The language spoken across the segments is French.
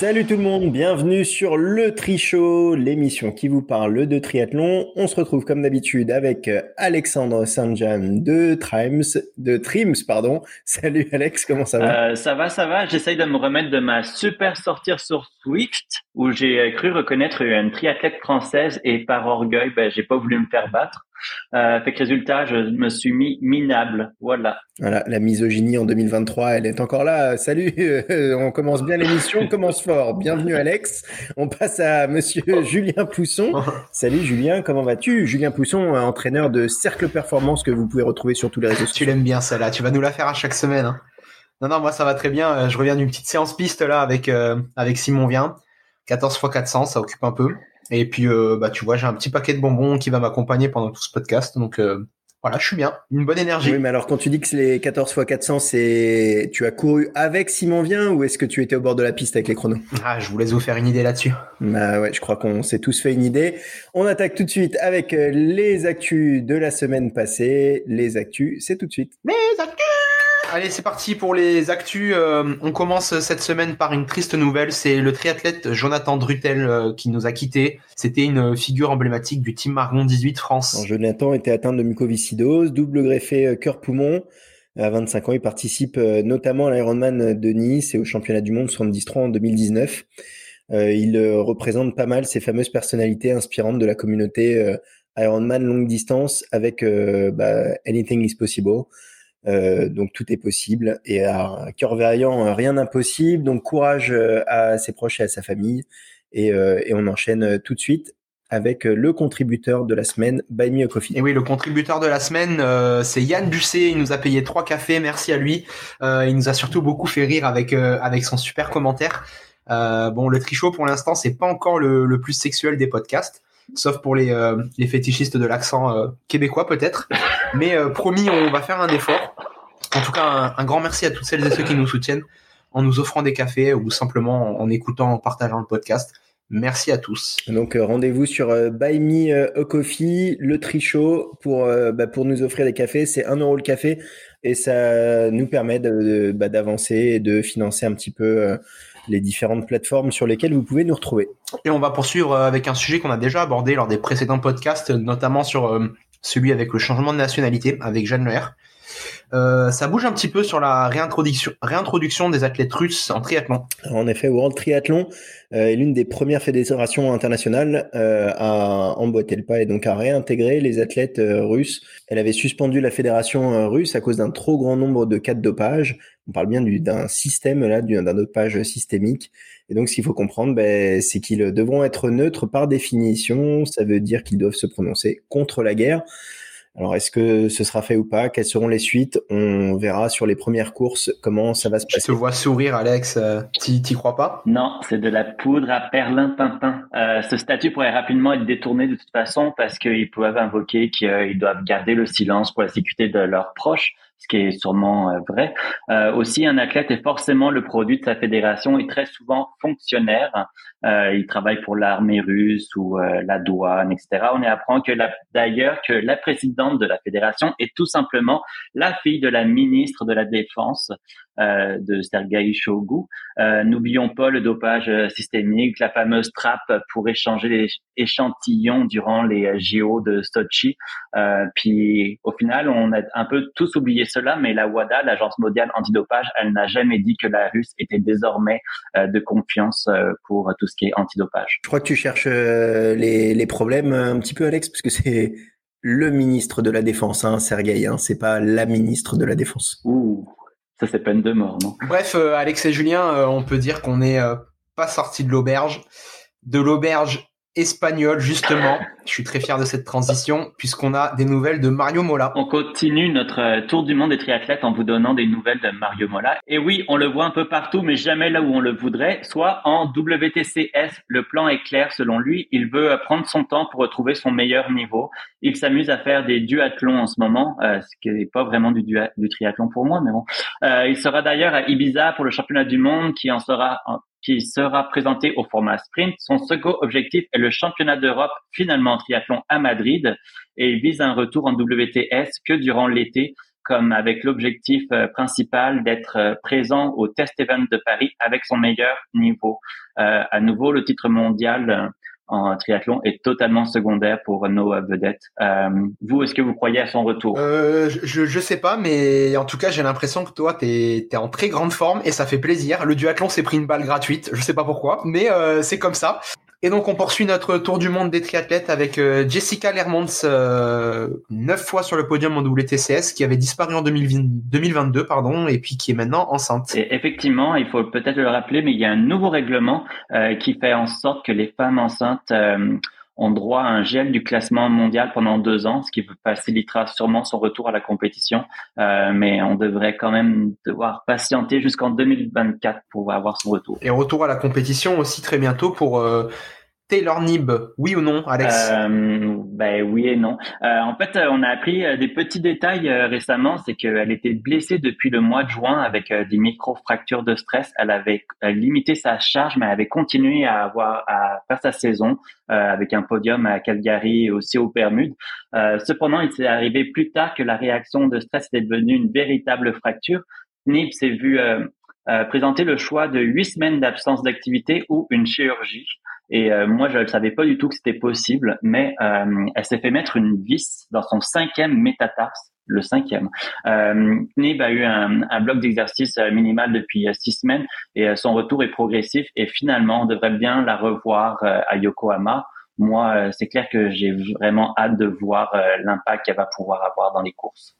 Salut tout le monde, bienvenue sur le Tri-Show, l'émission qui vous parle de triathlon. On se retrouve comme d'habitude avec euh, Alexandre Saint-Jean de Trims, de Trims, pardon. Salut Alex, comment ça va? Euh, Ça va, ça va. J'essaye de me remettre de ma super sortie sur Swift où j'ai euh, cru reconnaître une triathlète française et par orgueil, ben, j'ai pas voulu me faire battre. Euh, fait que résultat, je me suis mis minable. Voilà. Voilà, la misogynie en 2023, elle est encore là. Salut, on commence bien l'émission, on commence fort. Bienvenue Alex. On passe à monsieur Julien Pousson. Salut Julien, comment vas-tu? Julien Pousson, entraîneur de Cercle Performance que vous pouvez retrouver sur tous les réseaux sociaux. Tu l'aimes bien celle-là, tu vas nous la faire à chaque semaine. Hein. Non, non, moi ça va très bien. Je reviens d'une petite séance piste là avec, euh, avec Simon Vien. 14 x 400, ça occupe un peu. Et puis, euh, bah, tu vois, j'ai un petit paquet de bonbons qui va m'accompagner pendant tout ce podcast. Donc, euh, voilà, je suis bien. Une bonne énergie. Oui, mais alors, quand tu dis que les 14 x 400, c'est, tu as couru avec Simon Vien ou est-ce que tu étais au bord de la piste avec les chronos? Ah, je vous laisse vous faire une idée là-dessus. Bah ouais, je crois qu'on s'est tous fait une idée. On attaque tout de suite avec euh, les actus de la semaine passée. Les actus, c'est tout de suite. Les actus! Allez, c'est parti pour les actus. Euh, on commence cette semaine par une triste nouvelle. C'est le triathlète Jonathan Drutel euh, qui nous a quittés. C'était une figure emblématique du team Margon 18 France. Jonathan était atteint de mucoviscidose, double greffé euh, cœur-poumon. À 25 ans, il participe notamment à l'Ironman de Nice et au championnat du monde 73 en 2019. il représente pas mal ces fameuses personnalités inspirantes de la communauté Ironman longue distance avec bah, Anything is Possible. Euh, donc tout est possible et à cœur vaillant, euh, rien d'impossible. Donc courage euh, à ses proches et à sa famille. Et, et on enchaîne tout de suite avec le contributeur de la semaine, Buy Me a Coffee. Et oui, le contributeur de la semaine, c'est Yann Busset. Il nous a payé trois cafés. Merci à lui. il nous a surtout beaucoup fait rire avec avec son super commentaire. bon, le trichot pour l'instant, c'est pas encore le, le, plus sexuel des podcasts sauf pour les, euh, les fétichistes de l'accent euh, québécois peut-être. Mais euh, promis, on va faire un effort. En tout cas, un, grand merci à toutes celles et ceux qui nous soutiennent en nous offrant des cafés ou simplement en, écoutant, en partageant le podcast. Merci à tous. Donc rendez-vous sur Buy Me a Coffee, le trichot pour bah, pour nous offrir des cafés. C'est un euro le café et ça nous permet bah, d'avancer et de financer un petit peu les différentes plateformes sur lesquelles vous pouvez nous retrouver. Et on va poursuivre euh, avec un sujet qu'on a déjà abordé lors des précédents podcasts, notamment sur euh, celui avec le changement de nationalité, avec Jeanne Leher. Euh, ça bouge un petit peu sur la réintroduction, réintroduction des athlètes russes en triathlon. En effet, World Triathlon euh, est l'une des premières fédérations internationales euh, à emboîter le pas et donc à réintégrer les athlètes russes. Elle avait suspendu la fédération russe à cause d'un trop grand nombre de cas de dopage. On parle bien d'un système là, d'un dopage systémique. Et donc, ce qu'il faut comprendre, ben, c'est qu'ils devront être neutres par définition. Ça veut dire qu'ils doivent se prononcer contre la guerre. Alors, est-ce que ce sera fait ou pas? Quelles seront les suites? On verra sur les premières courses comment ça va se passer. Je te vois sourire, Alex. Euh, t'y crois pas? Non, c'est de la poudre à perlimpinpin. Euh, ce statut pourrait rapidement être détourné de toute façon parce qu'ils peuvent invoquer qu'ils doivent garder le silence pour la sécurité de leurs proches ce qui est sûrement euh, vrai. Euh, aussi, un athlète est forcément le produit de sa fédération et très souvent fonctionnaire. Euh, il travaille pour l'armée russe ou euh, la douane, etc. On y apprend que d'ailleurs que la présidente de la fédération est tout simplement la fille de la ministre de la Défense euh, de Sergei Shogu. Euh, n'oublions pas le dopage systémique, la fameuse trappe pour échanger les échantillons durant les JO de Sochi. Euh, puis au final, on a un peu tous oublié cela, mais la WADA, l'agence mondiale antidopage, elle n'a jamais dit que la Russe était désormais de confiance pour tout ce qui est antidopage. Je crois que tu cherches les, les problèmes un petit peu, Alex, parce que c'est le ministre de la Défense, hein, Sergei, hein, c'est pas la ministre de la Défense. Ouh, ça c'est peine de mort, non? Bref, euh, Alex et Julien, euh, on peut dire qu'on n'est euh, pas sorti de l'auberge. De l'auberge espagnol justement. Je suis très fier de cette transition puisqu'on a des nouvelles de Mario Mola. On continue notre euh, tour du monde des triathlètes en vous donnant des nouvelles de Mario Mola. Et oui, on le voit un peu partout, mais jamais là où on le voudrait, soit en WTCS. Le plan est clair selon lui. Il veut euh, prendre son temps pour retrouver son meilleur niveau. Il s'amuse à faire des duathlons en ce moment, euh, ce qui n'est pas vraiment du, du, triathlon pour moi, mais bon. il sera d'ailleurs à Ibiza pour le championnat du monde qui en sera qui sera présenté au format sprint. Son second objectif est le championnat d'Europe finalement en triathlon à Madrid et il vise un retour en WTS que durant l'été comme avec l'objectif principal d'être présent au Test Event de Paris avec son meilleur niveau. à nouveau, le titre mondial en triathlon est totalement secondaire pour nos vedettes. Euh, vous, est-ce que vous croyez à son retour? Euh, je, je sais pas, mais en tout cas, j'ai l'impression que toi, t'es es en très grande forme et ça fait plaisir. Le duathlon s'est pris une balle gratuite, je sais pas pourquoi, mais euh, c'est comme ça. Et donc on poursuit notre tour du monde des triathlètes avec euh, Jessica Lermont, euh, neuf fois sur le podium en WTCS, qui avait disparu en 2022, pardon, et puis qui est maintenant enceinte. Et effectivement, il faut peut-être le rappeler, mais il y a un nouveau règlement euh, qui fait en sorte que les femmes enceintes ont droit à un gel du classement mondial pendant deux ans, ce qui facilitera sûrement son retour à la compétition. Euh, mais on devrait quand même devoir patienter jusqu'en 2024 pour avoir son retour. Et retour à la compétition aussi très bientôt pour euh, Taylor Nib, oui ou non, Alex? Euh, Ben oui et non. Euh, en fait, on a appris euh, des petits détails euh, récemment, c'est qu'elle était blessée depuis le mois de juin avec des micro-fractures de stress. Elle avait limité sa charge, mais elle avait continué à avoir à faire sa saison avec un podium à Calgary et aussi au Bermudes. cependant, il s'est arrivé plus tard que la réaction de stress était devenue une véritable fracture. Nib s'est vu présenter le choix de huit semaines d'absence d'activité ou une chirurgie. Et euh, moi, je ne savais pas du tout que c'était possible, mais euh, elle s'est fait mettre une vis dans son cinquième métatarse, le cinquième. Euh, Nib a eu un, un bloc d'exercice euh, minimal depuis six semaines et son retour est progressif et finalement, on devrait bien la revoir à Yokohama moi, euh, c'est clair que j'ai vraiment hâte de voir euh, l'impact qu'elle va pouvoir avoir dans les courses.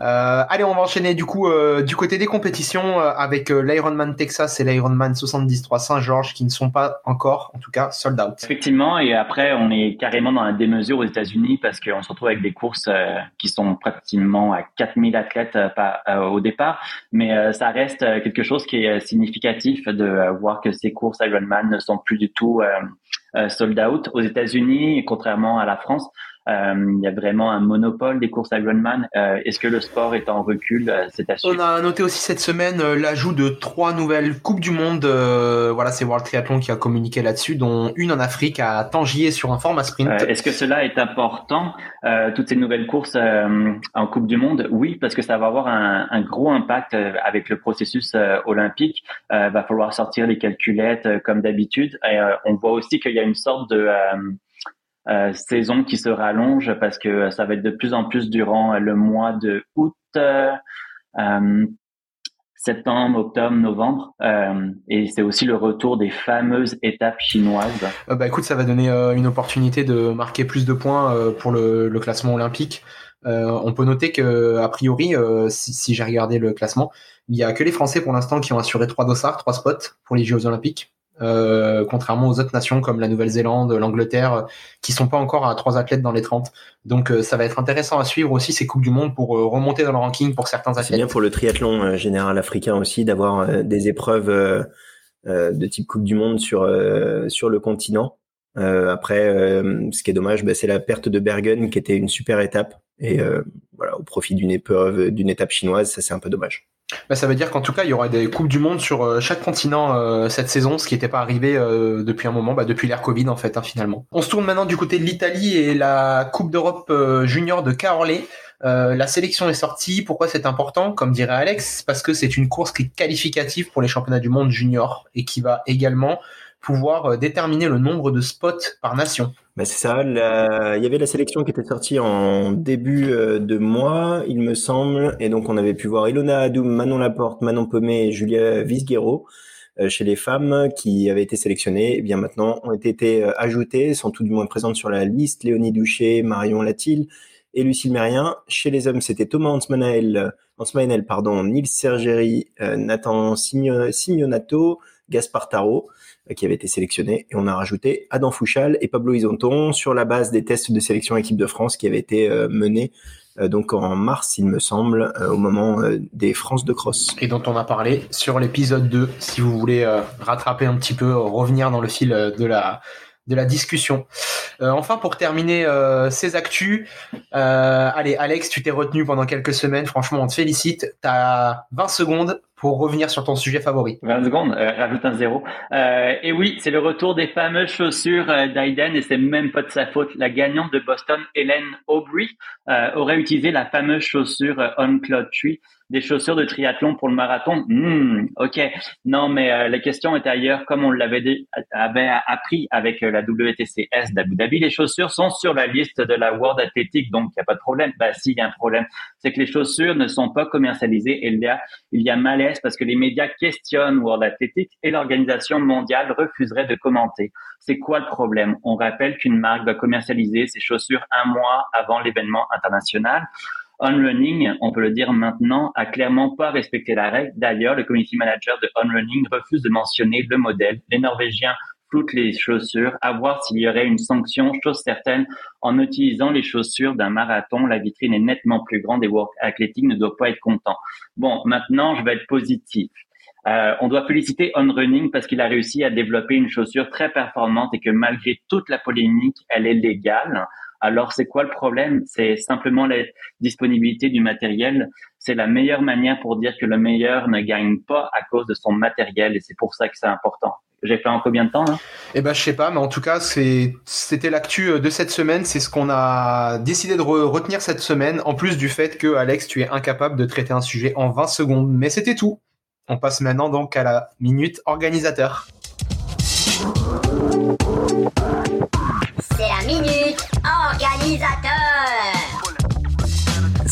Euh, allez, on va enchaîner du coup du côté des compétitions avec l'Ironman Texas et l'Ironman 73 Saint-Georges qui ne sont pas encore, en tout cas, sold out. Effectivement, et après, on est carrément dans la démesure aux États-Unis parce qu'on se retrouve avec des courses qui sont pratiquement à 4000 athlètes au départ, mais ça reste quelque chose qui est significatif de voir que ces courses Ironman ne sont plus du tout sold out. Aux États-Unis, contrairement à la France, euh, il y a vraiment un monopole des courses Ironman. Euh, Est-ce que le sport est en recul C'est à On a noté aussi cette semaine l'ajout de trois nouvelles coupes du monde. voilà, c'est World Triathlon qui a communiqué là-dessus, dont une en Afrique à Tangier sur un format sprint. Est-ce que cela est important Toutes ces nouvelles courses en coupe du monde, oui, parce que ça va avoir un, un gros impact avec le processus olympique. va falloir sortir les calculettes comme d'habitude. on voit aussi qu'il y a une sorte de euh, saison qui se rallonge parce que ça va être de plus en plus durant le mois de août, euh, septembre, octobre, novembre. Euh, et c'est aussi le retour des fameuses étapes chinoises. bah écoute, ça va donner une opportunité de marquer plus de points pour le, le, classement olympique. on peut noter que a priori, si, si j'ai regardé le classement, il y a que les Français pour l'instant qui ont assuré trois dossards, trois spots pour les Jeux olympiques. Euh, contrairement aux autres nations comme la Nouvelle-Zélande, l'Angleterre, qui sont pas encore à trois athlètes dans les 30. Donc euh, ça va être intéressant à suivre aussi ces Coupes du Monde pour euh, remonter dans le ranking pour certains athlètes. C'est bien pour le triathlon général africain aussi d'avoir des épreuves de type Coupe du Monde sur, sur le continent. après, ce qui est dommage, bah, c'est la perte de Bergen qui était une super étape. Et voilà, au profit d'une épreuve, d'une étape chinoise, ça c'est un peu dommage. Bah, ça veut dire qu'en tout cas, il y aura des coupes du monde sur euh, chaque continent euh, cette saison, ce qui n'était pas arrivé euh, depuis un moment, bah, depuis l'ère Covid en fait, hein, finalement. On se tourne maintenant du côté de l'Italie et la Coupe d'Europe junior de Caorle. la sélection est sortie. Pourquoi c'est important? Comme dirait Alex, parce que c'est une course qui est qualificative pour les championnats du monde junior et qui va également pouvoir euh, déterminer le nombre de spots par nation. Bah c'est ça. Il y avait la sélection qui était sortie en début euh, de mois, il me semble, et donc on avait pu voir Ilona Adoum, Manon Laporte, Manon Pomé et Julia Visguero euh, chez les femmes qui avaient été sélectionnées. Et eh bien maintenant ont été, ajoutées, sont tout du moins présentes sur la liste. Léonie Doucher, Marion Latil et Lucille Mérien. Chez les hommes, c'était Thomas Hansmanael pardon, Nils Sergeri, Nathan Signonato, Gaspard Tarot. Euh, qui avait été sélectionné. Et on a rajouté Adam Fouchal et Pablo Isonton sur la base des tests de sélection équipe de France qui avaient été euh, menés euh, donc en mars, il me semble, au moment des France de cross. Et dont on a parlé sur l'épisode 2, si vous voulez rattraper un petit peu, revenir dans le fil de la de la discussion. enfin, pour terminer ces actus, allez, Alex, tu t'es retenu pendant quelques semaines. Franchement, on te félicite. Tu as 20 secondes pour revenir sur ton sujet favori. 20 secondes, euh, rajoute un zéro. Euh, et oui, c'est le retour des fameuses chaussures euh, d'Aiden et c'est même pas de sa faute. La gagnante de Boston, Hélène Aubry, euh, aurait utilisé la fameuse chaussure On Cloud Tree des chaussures de triathlon pour le marathon. Hmm, ok. Non, mais la question est ailleurs. Comme on l'avait avait appris avec la WTCS d'Abu Dhabi, les chaussures sont sur la liste de la World Athletic, donc il n'y a pas de problème. Bah si, il y a un problème. C'est que les chaussures ne sont pas commercialisées et il y a, il y a parce que les médias questionnent World Athletic et l'organisation mondiale refuserait de commenter. C'est quoi le problème? On rappelle qu'une marque doit commercialiser ses chaussures un mois avant l'événement international. On-Running, on peut le dire maintenant, a clairement pas respecté la règle. D'ailleurs, le community manager de On-Running refuse de mentionner le modèle. Les Norvégiens floutent les chaussures, à voir s'il y aurait une sanction, chose certaine, en utilisant les chaussures d'un marathon, la vitrine est nettement plus grande et Work Athletic ne doit pas être content. Bon, maintenant, je vais être positif. Euh, on doit féliciter On Running parce qu'il a réussi à développer une chaussure très performante et que malgré toute la polémique, elle est légale. Alors, c'est quoi le problème? C'est simplement la disponibilité du matériel. C'est la meilleure manière pour dire que le meilleur ne gagne pas à cause de son matériel et c'est pour ça que c'est important. J'ai fait en combien de temps là Eh ben, je sais pas, mais en tout cas, c'était l'actu de cette semaine. C'est ce qu'on a décidé de retenir cette semaine, en plus du fait que Alex, tu es incapable de traiter un sujet en 20 secondes. Mais c'était tout. On passe maintenant donc à la minute organisateur. C'est la minute organisateur.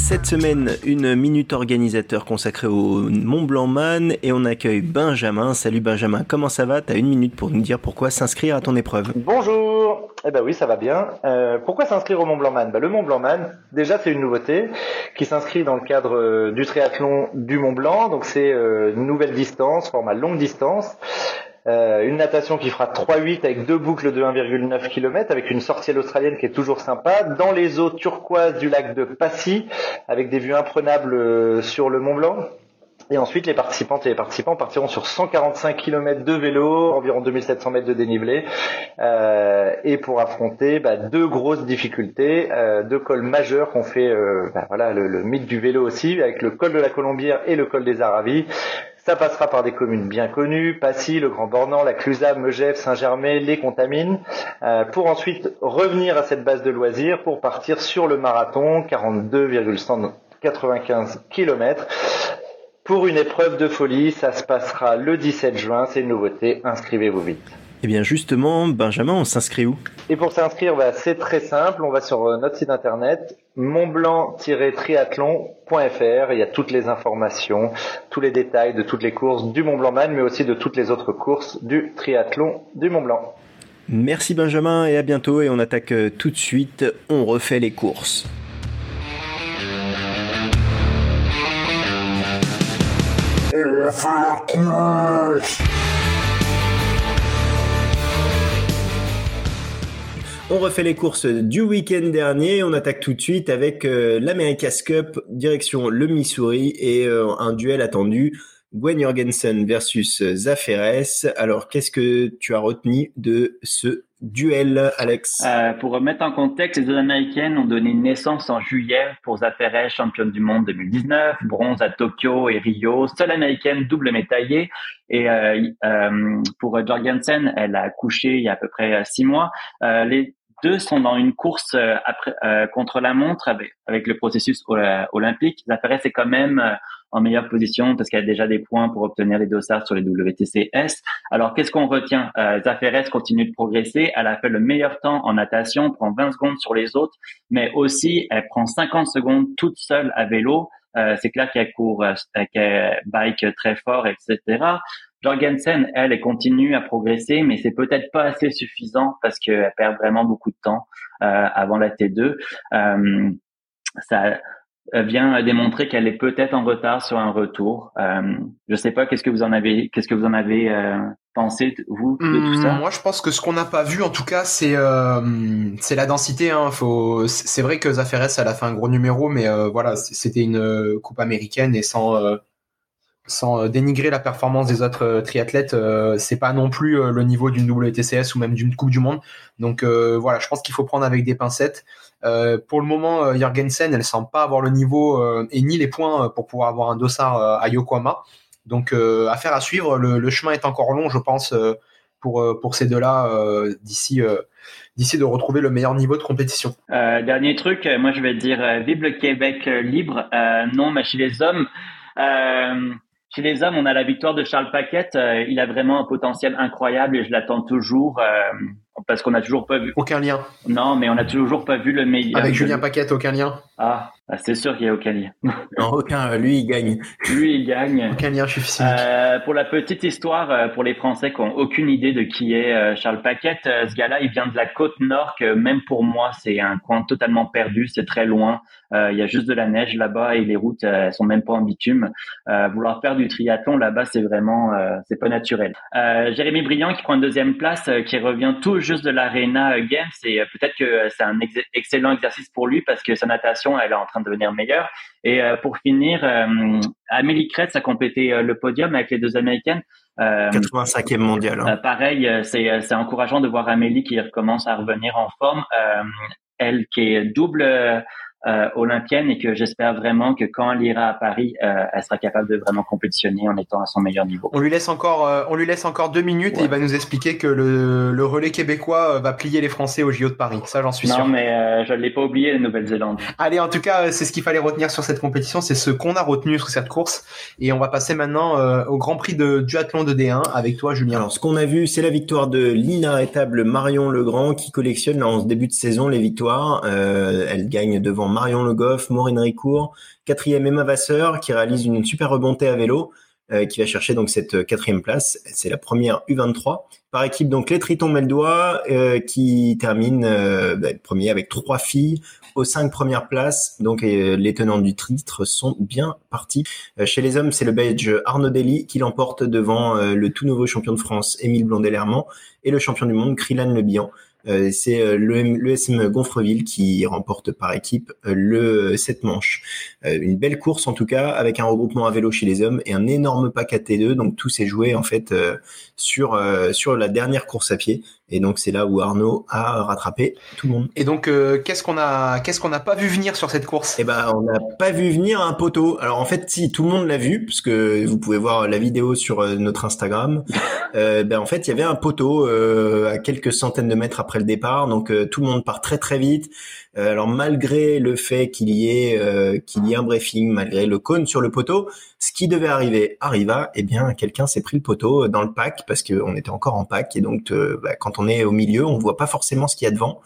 Cette semaine, une minute organisateur consacrée au Mont Blanc Man et on accueille Benjamin. Salut Benjamin, comment ça va? T'as une minute pour nous dire pourquoi s'inscrire à ton épreuve. Bonjour. Eh ben oui, ça va bien. Euh, pourquoi s'inscrire au Mont Blanc Man? Ben, Le Mont Blanc Man, déjà c'est une nouveauté qui s'inscrit dans le cadre euh, du triathlon du Mont Blanc. Donc c'est euh, une nouvelle distance, format longue distance. Euh, une natation qui fera 3-8 avec deux boucles de 1,9 km avec une sortie à l'australienne qui est toujours sympa dans les eaux turquoises du lac de Passy avec des vues imprenables euh, sur le Mont Blanc. Et ensuite, les participantes et les participants partiront sur 145 km de vélo, environ 2700 mètres de dénivelé, euh, et pour affronter bah, deux grosses difficultés, deux cols majeurs qu'on fait, bah, voilà, le, le, mythe du vélo aussi, avec le col de la Colombière et le col des Aravis. Ça passera par des communes bien connues, Passy, le Grand Bornand, la Clusaz, Megève, Saint-Germain, les Contamines, euh, pour ensuite revenir à cette base de loisirs pour partir sur le marathon, 42,195 km. Pour une épreuve de folie, ça se passera le 17 juin, c'est une nouveauté, inscrivez-vous vite. Eh bien justement, Benjamin, on s'inscrit où? Et pour s'inscrire, bah, c'est très simple, on va sur euh, notre site internet montblanc-triathlon.fr, il y a toutes les informations, tous les détails de toutes les courses du Mont Blanc Man, mais aussi de toutes les autres courses du triathlon du Mont Blanc. Merci Benjamin et à bientôt. Et on attaque euh, tout de suite, on refait les courses. On refait les courses du week-end dernier. On attaque tout de suite avec euh, l'America's Cup direction le Missouri et euh, un duel attendu. Gwen Jorgensen versus Zaferes. Alors, qu'est-ce que tu as retenu de ce duel, Alex euh, Pour remettre en contexte, les deux Américaines ont donné naissance en juillet pour Zaferes, championne du monde 2019, bronze à Tokyo et Rio, seule Américaine double médaillée. Et euh, euh, pour Jorgensen, elle a accouché il y a à peu près six mois. les deux sont dans une course après, contre la montre avec, avec le processus olympique. Zaferes est quand même en meilleure position parce qu'elle a déjà des points pour obtenir les dossards sur les WTCS. Alors, qu'est-ce qu'on retient? Euh, continue de progresser. Elle a fait le meilleur temps en natation, prend 20 secondes sur les autres, mais aussi elle prend 50 secondes toute seule à vélo. Euh, c'est clair qu'elle court, euh, qu'elle bike très fort, etc. Jorgensen, elle, elle continue à progresser, mais c'est peut-être pas assez suffisant parce qu'elle perd vraiment beaucoup de temps euh, avant la T2. Euh, ça, euh, vient démontrer qu'elle est peut-être en retard sur un retour. Euh, je sais pas, qu'est-ce que vous en avez, qu'est-ce que vous en avez euh, pensé vous de tout ça? hmm, Moi, je pense que ce qu'on n'a pas vu, en tout cas, c'est euh, c'est la densité. Hein. Faut, c'est vrai que Zaferes, elle a fait un gros numéro, mais euh, voilà, c'était une coupe américaine et sans sans dénigrer la performance des autres triathlètes, c'est pas non plus le niveau d'une WTCS ou même d'une Coupe du Monde. Donc voilà, je pense qu'il faut prendre avec des pincettes. Euh, pour le moment, Jorgensen, elle semble pas avoir le niveau euh, et ni les points pour pouvoir avoir un dossard à Yokohama. Donc affaire à suivre. Le, le, chemin est encore long, je pense, pour pour ces deux-là d'ici d'ici de retrouver le meilleur niveau de compétition. Euh, dernier truc, moi je vais dire vive le Québec libre. non, mais chez les hommes, chez les hommes, on a la victoire de Charles Paquette. il a vraiment un potentiel incroyable et je l'attends toujours parce qu'on n'a toujours pas vu. Aucun lien. Non, mais on n'a toujours pas vu le meilleur. Avec Julien Paquette, aucun lien. Ah, bah, c'est sûr qu'il n'y a aucun lien. non, aucun. Lui, il gagne. Lui, il gagne. Aucun lien, je suis. Euh, pour la petite histoire, euh, pour les Français qui n'ont aucune idée de qui est euh, Charles Paquette, euh, ce gars-là, il vient de la côte nord, que même pour moi, c'est un coin totalement perdu. C'est très loin. Il y a juste de la neige là-bas et les routes, elles sont même pas en bitume. vouloir faire du triathlon là-bas, c'est vraiment, c'est pas naturel. Jérémy Briand qui prend une deuxième place, qui revient tout juste de l'Arena Games et peut-être que c'est un excellent exercice pour lui parce que sa natation, elle est en train de devenir meilleure. Et euh, pour finir, euh, Amélie Kretz a complété euh, le podium avec les deux Américaines. 85e mondial. Hein. pareil, c'est c'est encourageant de voir Amélie qui recommence à revenir en forme. elle qui est double euh, olympienne et que j'espère vraiment que quand elle ira à Paris, euh, elle sera capable de vraiment compétitionner en étant à son meilleur niveau. On lui laisse encore, euh, on lui laisse encore deux minutes et il va nous expliquer que le, le relais québécois va plier les Français au JO de Paris. Ça, j'en suis sûr. Non, mais je ne l'ai pas oublié, la Nouvelle-Zélande. Allez, en tout cas, c'est ce qu'il fallait retenir sur cette compétition, c'est ce qu'on a retenu sur cette course. Et on va passer maintenant au Grand Prix de duathlon de D1 avec toi, Julien. Alors, ce qu'on a vu, c'est la victoire de l'inarrêtable Marion Legrand qui collectionne en ce début de saison les victoires. elle gagne devant Marion Le Goff, Maureen Ricourt, quatrième Emma Vasseur qui réalise une super remontée à vélo. Euh, qui va chercher donc cette euh, quatrième place. C'est la première U23. Par équipe, donc les Tritons Meldois euh, qui termine bah, premier avec trois filles aux cinq premières places. Donc les tenants du titre sont bien partis. chez les hommes, c'est le Belge Arnaud Dely qui l'emporte devant le tout nouveau champion de France Émile Blondet-Lermont et le champion du monde Krylan Le. Euh, c'est euh, l'ESM Gonfreville qui remporte par équipe euh, le 7 manches. une belle course en tout cas, avec un regroupement à vélo chez les hommes et un énorme pack à T2. Donc tout s'est joué en fait sur sur la dernière course à pied. Et donc c'est là où Arnaud a rattrapé tout le monde. Et donc qu'est-ce qu'on a qu'est-ce qu'on n'a pas vu venir sur cette course? Eh ben on n'a pas vu venir un poteau. Alors en fait si tout le monde l'a vu parce que vous pouvez voir la vidéo sur notre Instagram. ben en fait il y avait un poteau à quelques centaines de mètres après le départ, donc euh, tout le monde part très très vite. Euh, alors malgré le fait qu'il y ait euh, qu'il y ait un briefing, malgré le cône sur le poteau, ce qui devait arriver arriva. Eh bien, quelqu'un s'est pris le poteau dans le pack parce qu'on était encore en pack et donc bah, quand on est au milieu, on voit pas forcément ce qu'il y a devant.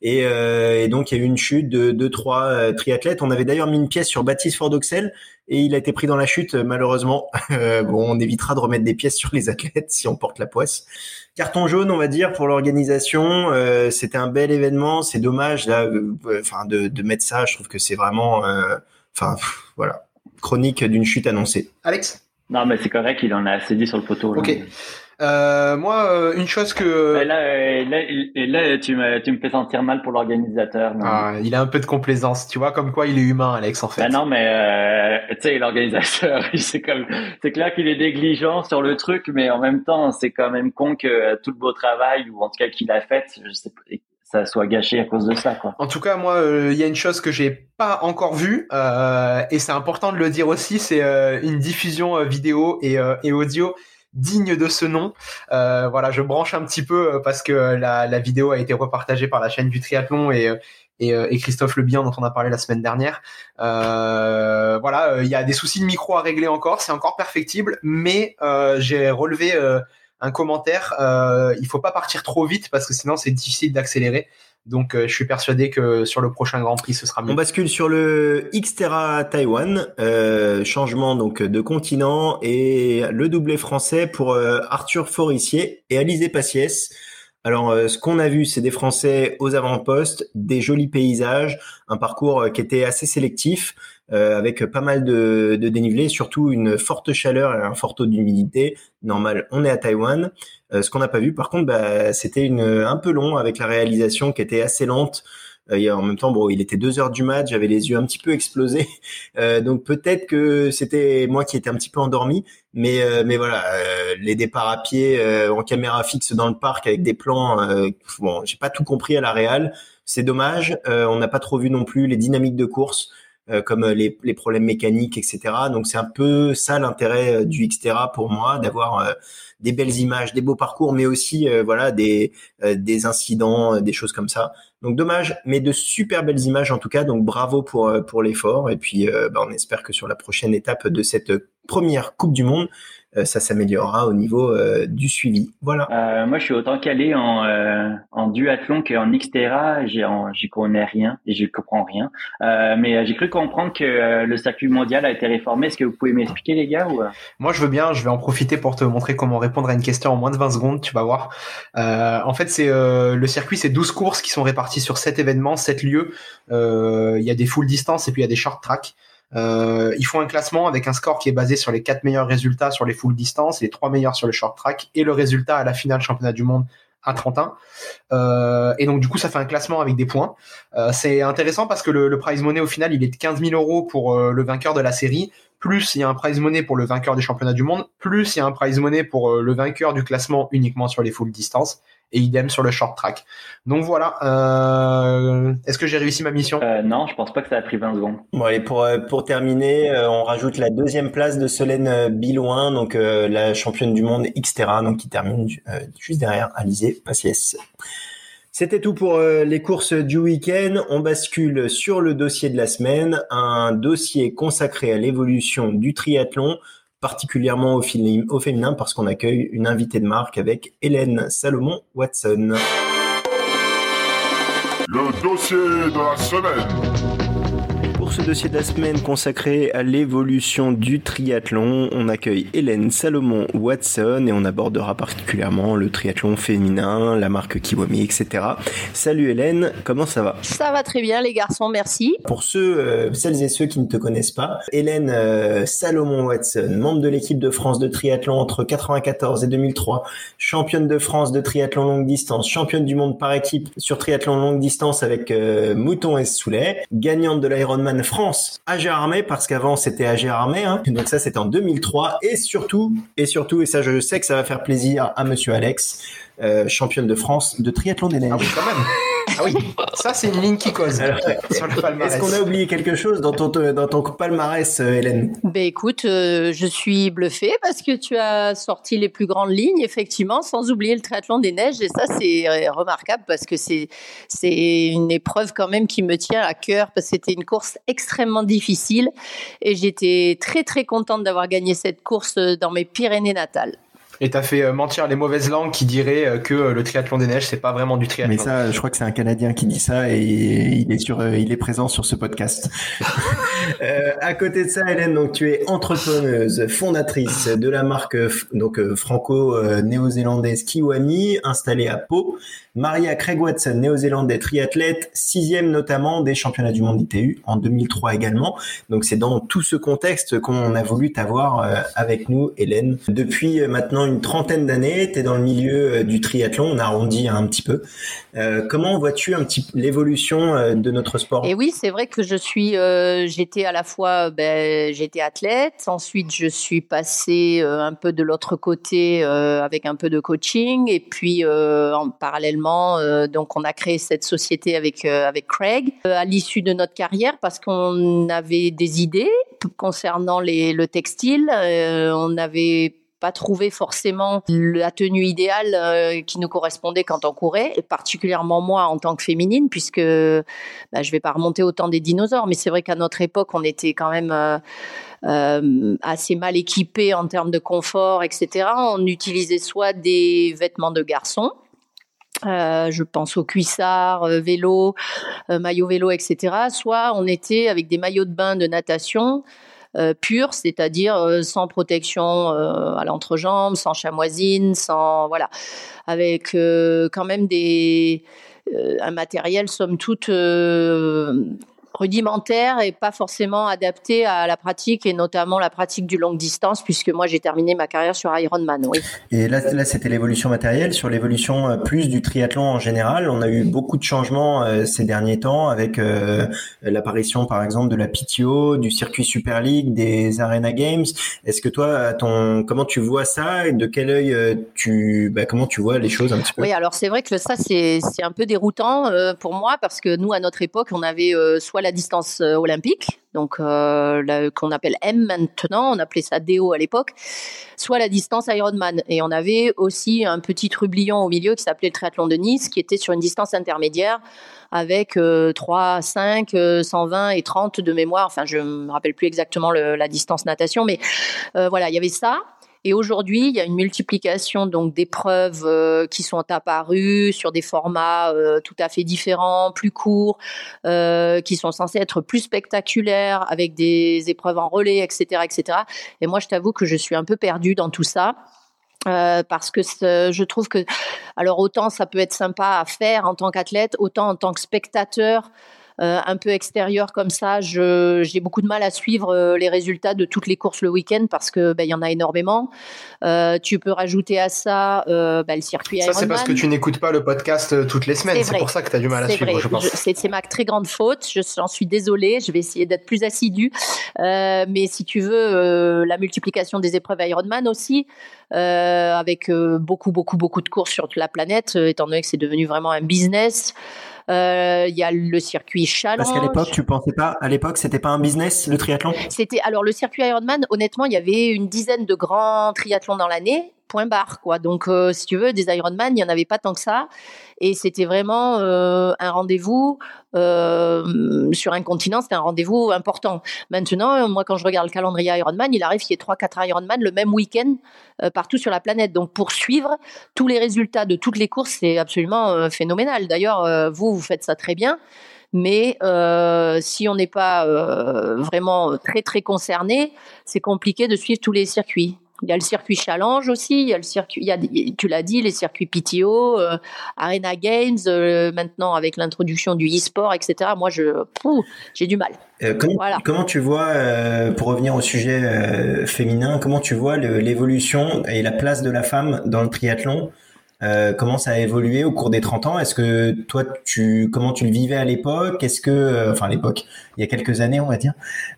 Et, donc il y a eu une chute de deux trois triathlètes. On avait d'ailleurs mis une pièce sur Baptiste Fordoxel et il a été pris dans la chute malheureusement. bon, on évitera de remettre des pièces sur les athlètes si on porte la poisse carton jaune, on va dire, pour l'organisation. Euh, c'était un bel événement. C'est dommage là, euh, enfin, de, de, mettre ça. Je trouve que c'est vraiment, euh, enfin, voilà, chronique d'une chute annoncée. Alex? Non, mais c'est correct. Il en a assez dit sur le poteau. Ok. Euh, moi, euh, une chose que là, euh, là, là, tu me, tu me fais sentir mal pour l'organisateur. Ah, il a un peu de complaisance, tu vois, comme quoi il est humain, Alex, en fait. Ben non, mais euh, tu sais, l'organisateur, c'est comme, c'est clair qu'il est négligent sur le truc, mais en même temps, c'est quand même con que tout le beau travail ou en tout cas qu'il a fait, je sais pas, ça soit gâché à cause de ça. Quoi. En tout cas, moi, il y a une chose que j'ai pas encore vue euh, et c'est important de le dire aussi, c'est une diffusion vidéo et, et audio digne de ce nom. Euh, voilà, je branche un petit peu euh, parce que la, la, vidéo a été repartagée par la chaîne du triathlon et, euh, et, et Christophe Lebien dont on a parlé la semaine dernière. Euh, voilà, il y a des soucis de micro à régler encore, c'est encore perfectible, mais j'ai relevé un commentaire. il faut pas partir trop vite parce que sinon c'est difficile d'accélérer. Donc, euh, je suis persuadé que sur le prochain Grand Prix, ce sera mieux. On bascule sur le Xterra Taïwan, euh, changement donc de continent et le doublé français pour euh, Arthur Forissier et Alizé Passiès. Alors, ce qu'on a vu, c'est des Français aux avant-postes, des jolis paysages, un parcours qui était assez sélectif, avec pas mal de, de dénivelé, surtout une forte chaleur et un fort taux d'humidité. Normal, on est à Taïwan. Euh, ce qu'on n'a pas vu, par contre, bah, c'était un peu long avec la réalisation qui était assez lente. Euh, en même temps, bon, il était deux heures du match, j'avais les yeux un petit peu explosés, euh, donc peut-être que c'était moi qui étais un petit peu endormi, mais mais voilà, les départs à pied en caméra fixe dans le parc avec des plans, bon, j'ai pas tout compris à la réal, c'est dommage. on n'a pas trop vu non plus les dynamiques de course. Comme les, les, problèmes mécaniques, etc. Donc c'est un peu ça l'intérêt du Xterra pour moi, d'avoir des belles images, des beaux parcours, mais aussi voilà des des incidents, des choses comme ça. Donc dommage, mais de super belles images en tout cas. Donc bravo pour pour l'effort et puis bah, on espère que sur la prochaine étape de cette première Coupe du Monde, euh, ça s'améliorera au niveau euh, du suivi. Voilà. Euh, moi, je suis autant calé en, en duathlon qu'en Xterra. J'y connais rien et je comprends rien. mais j'ai cru comprendre que le circuit mondial a été réformé. Est-ce que vous pouvez m'expliquer, les gars ou... Moi, je veux bien. Je vais en profiter pour te montrer comment répondre à une question en moins de 20 secondes. Tu vas voir. en fait, c'est le circuit, c'est 12 courses qui sont réparties sur 7 événements, 7 lieux. Il y a des full distance et puis il y a des short track. Euh, ils font un classement avec un score qui est basé sur les quatre meilleurs résultats sur les full distance, les trois meilleurs sur le short track et le résultat à la finale championnat du monde à 31. Euh, et donc du coup, ça fait un classement avec des points. Euh, c'est intéressant parce que le, le, prize money au final, il est de 15 000 euros pour euh, le vainqueur de la série. Plus il y a un prize money pour le vainqueur des championnats du monde. Plus il y a un prize money pour euh, le vainqueur du classement uniquement sur les full distance et idem sur le short track. Donc voilà. Euh, Est-ce que j'ai réussi ma mission? Euh, Non, je pense pas que ça a pris 20 secondes. Bon allez pour euh, pour terminer, on rajoute la deuxième place de Solène Bilouin, donc la championne du monde Xterra, donc qui termine juste derrière Alizé Passies. C'était tout pour les courses du week-end. On bascule sur le dossier de la semaine, un dossier consacré à l'évolution du triathlon particulièrement au, au féminin parce qu'on accueille une invitée de marque avec Hélène Salomon Watson. Le dossier de la semaine. Pour ce dossier de la semaine consacré à l'évolution du triathlon, on accueille Hélène Salomon Watson et on abordera particulièrement le triathlon féminin, la marque Kiwami, etc. Salut Hélène, comment ça va? Ça va très bien les garçons, merci. Pour ceux, euh, celles et ceux qui ne te connaissent pas, Hélène euh, Salomon Watson, membre de l'équipe de France de triathlon entre 94 et 2003, championne de France de triathlon longue distance, championne du monde par équipe sur triathlon longue distance avec euh, Mouton et Soulet, gagnante de l'Ironman France à Gérardmer parce qu'avant c'était à Gérardmer. Hein. Donc ça c'était en 2003 et surtout et surtout et ça je sais que ça va faire plaisir à Monsieur Alex, euh, championne de France de triathlon des neiges. Ah. Ah oui, ça c'est une ligne qui cause. Est-ce qu'on a oublié quelque chose dans ton, dans ton palmarès, euh, Hélène? Ben écoute, euh, je suis bluffée parce que tu as sorti les plus grandes lignes, effectivement, sans oublier le triathlon des neiges. Et ça, c'est remarquable parce que c'est c'est une épreuve quand même qui me tient à cœur parce que c'était une course extrêmement difficile. Et j'étais très très contente d'avoir gagné cette course dans mes Pyrénées natales. Et t'as fait euh, mentir les mauvaises langues qui diraient euh, que euh, le triathlon des neiges c'est pas vraiment du triathlon. Mais ça, je crois que c'est un Canadien qui dit ça et il est sur, il est présent sur ce podcast. euh, à côté de ça, Hélène, donc tu es entrepreneuse, fondatrice de la marque donc franco-néo-zélandaise Kiwami, installée à Pau. Maria Craig Watson, néo-zélandais triathlète, sixième notamment des championnats du monde ITU en 2003 également. Donc c'est dans tout ce contexte qu'on a voulu t'avoir avec nous, Hélène. Depuis maintenant une trentaine d'années, tu es dans le milieu euh, du triathlon, on arrondit un petit peu. Euh, comment vois-tu un petit l'évolution euh, de notre sport? Et oui, c'est vrai que je suis, j'étais à la fois, ben, j'étais athlète, ensuite je suis passée un peu de l'autre côté avec un peu de coaching, et puis en, parallèlement, donc on a créé cette société avec avec Craig à l'issue de notre carrière parce qu'on avait des idées concernant les, le textile, on avait pas trouvé forcément la tenue idéale euh, qui nous correspondait quand on courait, et particulièrement moi en tant que féminine, puisque bah, je vais pas remonter au temps des dinosaures, mais c'est vrai qu'à notre époque, on était quand même euh, euh, assez mal équipés en termes de confort, etc. On utilisait soit des vêtements de garçons, je pense aux cuissards, vélo, maillot vélo, etc. Soit on était avec des maillots de bain de natation euh, pure, c'est-à-dire euh, sans protection euh, à l'entrejambe, sans chamoisine, sans voilà, avec quand même des un matériel somme toute rudimentaire et pas forcément adapté à la pratique et notamment la pratique du longue distance puisque moi j'ai terminé ma carrière sur Ironman. Oui. Et là, là c'était l'évolution matérielle. Sur l'évolution euh, plus du triathlon en général, on a eu beaucoup de changements euh, ces derniers temps avec euh, l'apparition par exemple de la PTO, du circuit Super League, des Arena Games. Est-ce que toi, ton, comment tu vois ça et de quel œil tu, bah, comment tu vois les choses un petit peu? Oui, alors c'est vrai que ça c'est un peu déroutant pour moi parce que nous à notre époque on avait soit soit la distance olympique, donc qu'on appelle M maintenant, on appelait ça DO à l'époque, soit la distance Ironman. Et on avait aussi un petit trublion au milieu qui s'appelait le triathlon de Nice, qui était sur une distance intermédiaire avec 3, 5, 120 et 30 de mémoire. Enfin, je me rappelle plus exactement la distance natation, mais voilà, il y avait ça. Et aujourd'hui, il y a une multiplication donc d'épreuves euh, qui sont apparues sur des formats euh, tout à fait différents, plus courts, euh, qui sont censés être plus spectaculaires, avec des épreuves en relais, etc., etc. Et moi, je t'avoue que je suis un peu perdue dans tout ça. parce que je trouve que, alors autant ça peut être sympa à faire en tant qu'athlète, autant en tant que spectateur, un peu extérieur comme ça, j'ai beaucoup de mal à suivre euh, les résultats de toutes les courses le week-end parce que ben, il y en a énormément. Euh, tu peux rajouter à ça ben, le circuit Ça, c'est parce que tu n'écoutes pas le podcast toutes les semaines. C'est pour ça que tu as du mal à suivre, je pense. C'est ma très grande faute. J'en suis désolée. Je vais essayer d'être plus assidue. mais si tu veux, la multiplication des épreuves Ironman aussi, avec beaucoup, beaucoup, beaucoup de courses sur toute la planète, étant donné que c'est devenu vraiment un business. Euh, il y a le circuit Challenge. Parce qu'à l'époque, tu pensais pas, à l'époque, c'était pas un business le triathlon? C'était alors le circuit Ironman. Honnêtement, il y avait une dizaine de grands triathlons dans l'année point barre quoi. Donc euh, si tu veux des Ironman, il n'y en avait pas tant que ça et c'était vraiment euh, un rendez-vous euh, sur un continent, c'était un rendez-vous important. Maintenant, moi quand je regarde le calendrier Ironman, il arrive qu'il y ait 3 4 Ironman le même week-end partout sur la planète. Donc pour suivre tous les résultats de toutes les courses, c'est absolument phénoménal. D'ailleurs, vous vous faites ça très bien. Mais si on n'est pas vraiment très très concerné, c'est compliqué de suivre tous les circuits. Il y a le circuit Challenge aussi, il y a le circuit, il y a, tu l'as dit, les circuits PTO, euh, Arena Games, euh, maintenant avec l'introduction du e-sport, etc. Moi, je, j'ai du mal. Euh, comment, comment, tu vois, pour revenir au sujet féminin, comment tu vois l'évolution et la place de la femme dans le triathlon? Euh, comment ça a évolué au cours des 30 ans? Est-ce que toi, tu comment tu le vivais à l'époque? Est-ce que, euh, enfin à l'époque, il y a quelques années, on va dire.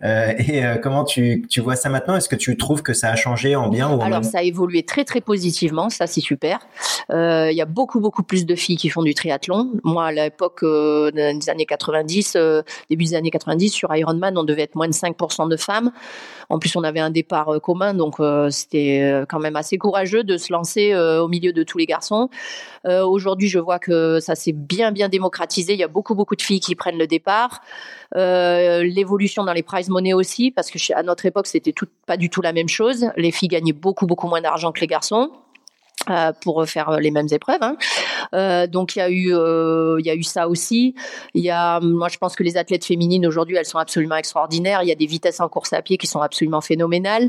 Euh, et comment tu, tu vois ça maintenant? Est-ce que tu trouves que ça a changé en bien ou en Alors ça a évolué très très positivement, ça c'est super. Il y a beaucoup beaucoup plus de filles qui font du triathlon. Moi à l'époque des années 90, début des années 90, sur Ironman, on devait être moins de 5% de femmes. En plus, on avait un départ commun, donc c'était quand même assez courageux de se lancer au milieu de tous les garçons euh, aujourd'hui, je vois que ça s'est bien démocratisé. Il y a beaucoup beaucoup de filles qui prennent le départ. Euh, l'évolution dans les prize money aussi, parce que à notre époque, c'était pas du tout la même chose. Les filles gagnaient beaucoup beaucoup moins d'argent que les garçons. Euh, pour faire les mêmes épreuves. Hein. Euh, donc il y a eu euh, il y a eu ça aussi. Il y a moi je pense que les athlètes féminines aujourd'hui elles sont absolument extraordinaires. Il y a des vitesses en course à pied qui sont absolument phénoménales.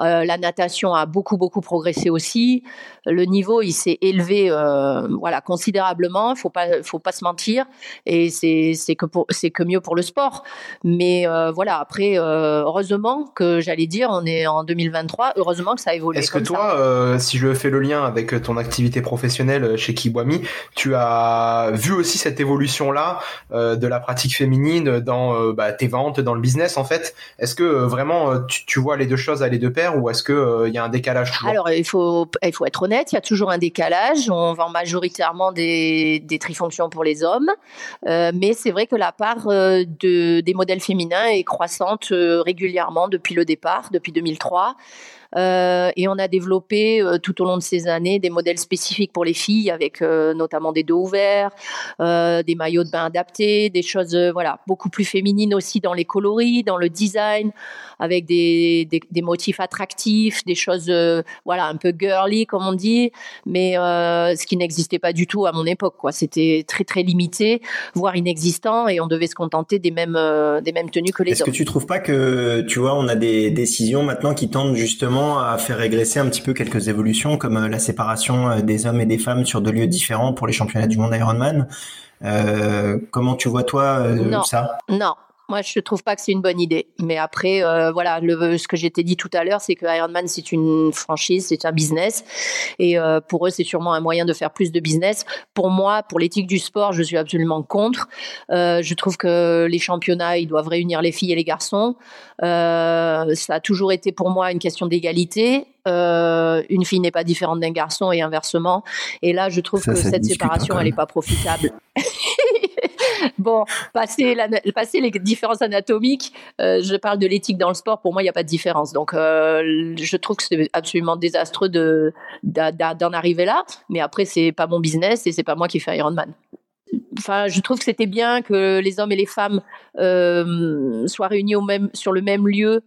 Euh, la natation a beaucoup beaucoup progressé aussi. Le niveau il s'est élevé euh, voilà considérablement. Faut pas faut pas se mentir et c'est c'est que pour c'est que mieux pour le sport. Mais voilà après heureusement que j'allais dire on est en 2023 heureusement que ça a évolué. Est-ce que toi si je fais le lien avec ton activité professionnelle chez Kiwami, tu as vu aussi cette évolution-là euh, de la pratique féminine dans euh, bah, tes ventes, dans le business en fait. Est-ce que euh, vraiment tu, vois les deux choses aller de pair ou est-ce que il y a un décalage Alors il faut être honnête, il y a toujours un décalage. On vend majoritairement des, des trifonctions pour les hommes, mais c'est vrai que la part de, des modèles féminins est croissante régulièrement depuis le départ, depuis 2003. Euh, et on a développé euh, tout au long de ces années des modèles spécifiques pour les filles, avec euh, notamment des dos ouverts, des maillots de bain adaptés, des choses voilà beaucoup plus féminines aussi dans les coloris, dans le design, avec des, des, des motifs attractifs, des choses voilà un peu girly comme on dit, mais ce qui n'existait pas du tout à mon époque. Quoi, c'était très très limité, voire inexistant, et on devait se contenter des mêmes des mêmes tenues que les Est-ce que tu trouves pas que tu vois on a des décisions maintenant qui tendent justement à faire régresser un petit peu quelques évolutions comme euh, la séparation euh, des hommes et des femmes sur deux lieux différents pour les championnats du monde Ironman. Euh, comment tu vois toi ça? Non, moi, je trouve pas que c'est une bonne idée. Mais après, euh, voilà, le, ce que j'étais dit tout à l'heure, c'est que Ironman, c'est une franchise, c'est un business. Et euh, pour eux, c'est sûrement un moyen de faire plus de business. Pour moi, pour l'éthique du sport, je suis absolument contre. Euh, je trouve que les championnats, ils doivent réunir les filles et les garçons. Ça a toujours été pour moi une question d'égalité. Euh, une fille n'est pas différente d'un garçon et inversement. Et là, je trouve que cette séparation, elle n'est pas profitable. bon, passer, les différences anatomiques, euh, je parle de l'éthique dans le sport, pour moi, il n'y a pas de différence. Donc, euh, je trouve que c'est absolument désastreux de, d'en arriver là. Mais après, c'est pas mon business et c'est pas moi qui fais Ironman. Enfin, je trouve que c'était bien que les hommes et les femmes euh, soient réunis sur le même lieu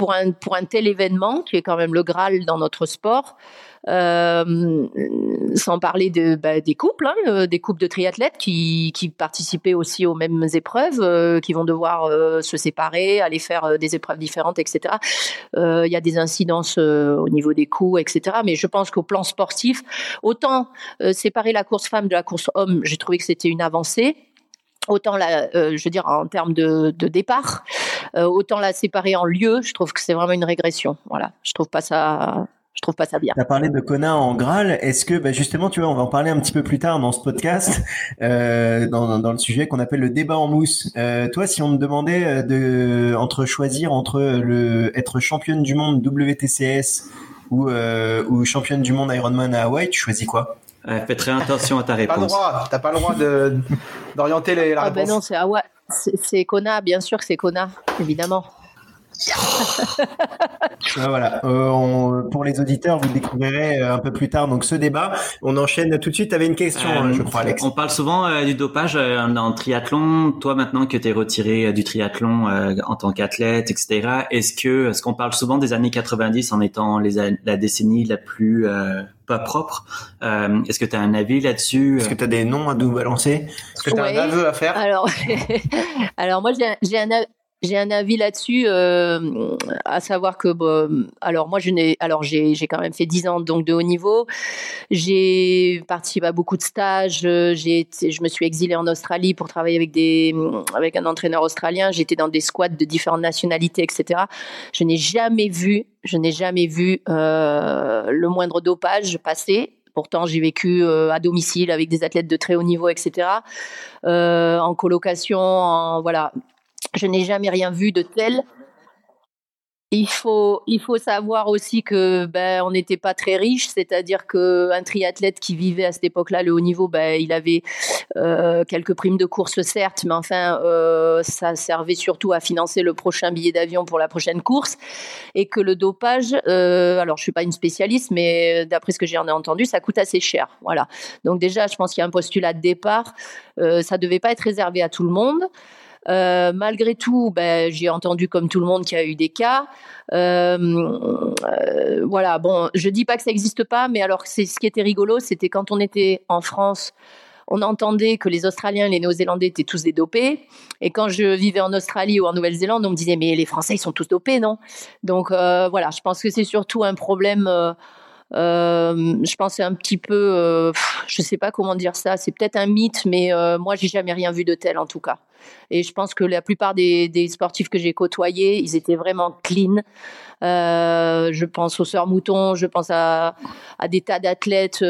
pour un, pour un tel événement, qui est quand même le Graal dans notre sport. Euh, sans parler bah, des couples, hein, euh, des couples de triathlètes qui, participaient aussi aux mêmes épreuves, euh, qui vont devoir se séparer, aller faire des épreuves différentes, etc. Il y a des incidences au niveau des coûts, etc. Mais je pense qu'au plan sportif, autant séparer la course femme de la course homme, j'ai trouvé que c'était une avancée autant je veux dire en termes de, de départ, autant la séparer en lieu, je trouve que c'est vraiment une régression. Voilà, je trouve pas ça je trouve pas ça bien. Tu as parlé de Kona en Graal. Est-ce que, bah justement, tu vois, on va en parler un petit peu plus tard dans ce podcast, euh, dans, dans, le sujet qu'on appelle le débat en mousse. Euh, toi, si on me demandait euh, de entre choisir entre le être championne du monde WTCS ou, euh, ou championne du monde Ironman à Hawaï, tu choisis quoi? Fais très attention à ta réponse. T'as pas le droit, de d'orienter la ah ben non, c'est Hawaï. C'est Kona, bien sûr que c'est Kona, évidemment. voilà. Euh, pour les auditeurs, vous découvrirez euh, un peu plus tard donc ce débat. On enchaîne tout de suite. Tu avais une question, euh, je crois, Alex. On parle souvent du dopage en triathlon. Toi, maintenant que tu es retiré du triathlon en tant qu'athlète, etc., est-ce que est-ce qu'on parle souvent des années 90 en étant les, la décennie la plus pas propre? Est-ce que tu as un avis là-dessus? Est-ce que tu as des noms à nous balancer? Est-ce que tu as un aveu à faire? Alors, alors moi j'ai un, j'ai un avis là-dessus, euh, à savoir que, alors moi je n'ai, alors j'ai, j'ai quand même fait 10 ans donc de haut niveau. J'ai participé à beaucoup de stages. J'ai, je me suis exilée en Australie pour travailler avec des, avec un entraîneur australien. J'étais dans des squads de différentes nationalités, etc. Je n'ai jamais vu, je n'ai jamais vu euh, le moindre dopage passer. Pourtant, j'ai vécu euh, à domicile avec des athlètes de très haut niveau, etc. Euh, en colocation, en, voilà. Je n'ai jamais rien vu de tel. Il faut, il faut savoir aussi que ben, on n'était pas très riche, c'est-à-dire qu'un triathlète qui vivait à cette époque-là le haut niveau, ben, il avait euh, quelques primes de course certes, mais enfin euh, ça servait surtout à financer le prochain billet d'avion pour la prochaine course, et que le dopage, euh, alors je suis pas une spécialiste, mais d'après ce que j'en ai entendu, ça coûte assez cher. Voilà. Donc déjà, je pense qu'il y a un postulat de départ, ça devait pas être réservé à tout le monde. Euh, malgré tout, ben, j'ai entendu comme tout le monde qu'il y a eu des cas. Euh, euh, voilà, bon, je dis pas que ça n'existe pas, mais alors c'est ce qui était rigolo, c'était quand on était en France. On entendait que les Australiens et les Néo-Zélandais étaient tous des dopés. Et quand je vivais en Australie ou en Nouvelle-Zélande, on me disait, mais les Français, ils sont tous dopés, non? Donc voilà, je pense que c'est surtout un problème euh, je pense c'est un petit peu, euh, je sais pas comment dire ça, c'est peut-être un mythe, mais euh, moi j'ai jamais rien vu de tel en tout cas. Et je pense que la plupart des, des sportifs que j'ai côtoyés, ils étaient vraiment clean. Euh, je pense aux sœurs moutons, je pense à, à des tas d'athlètes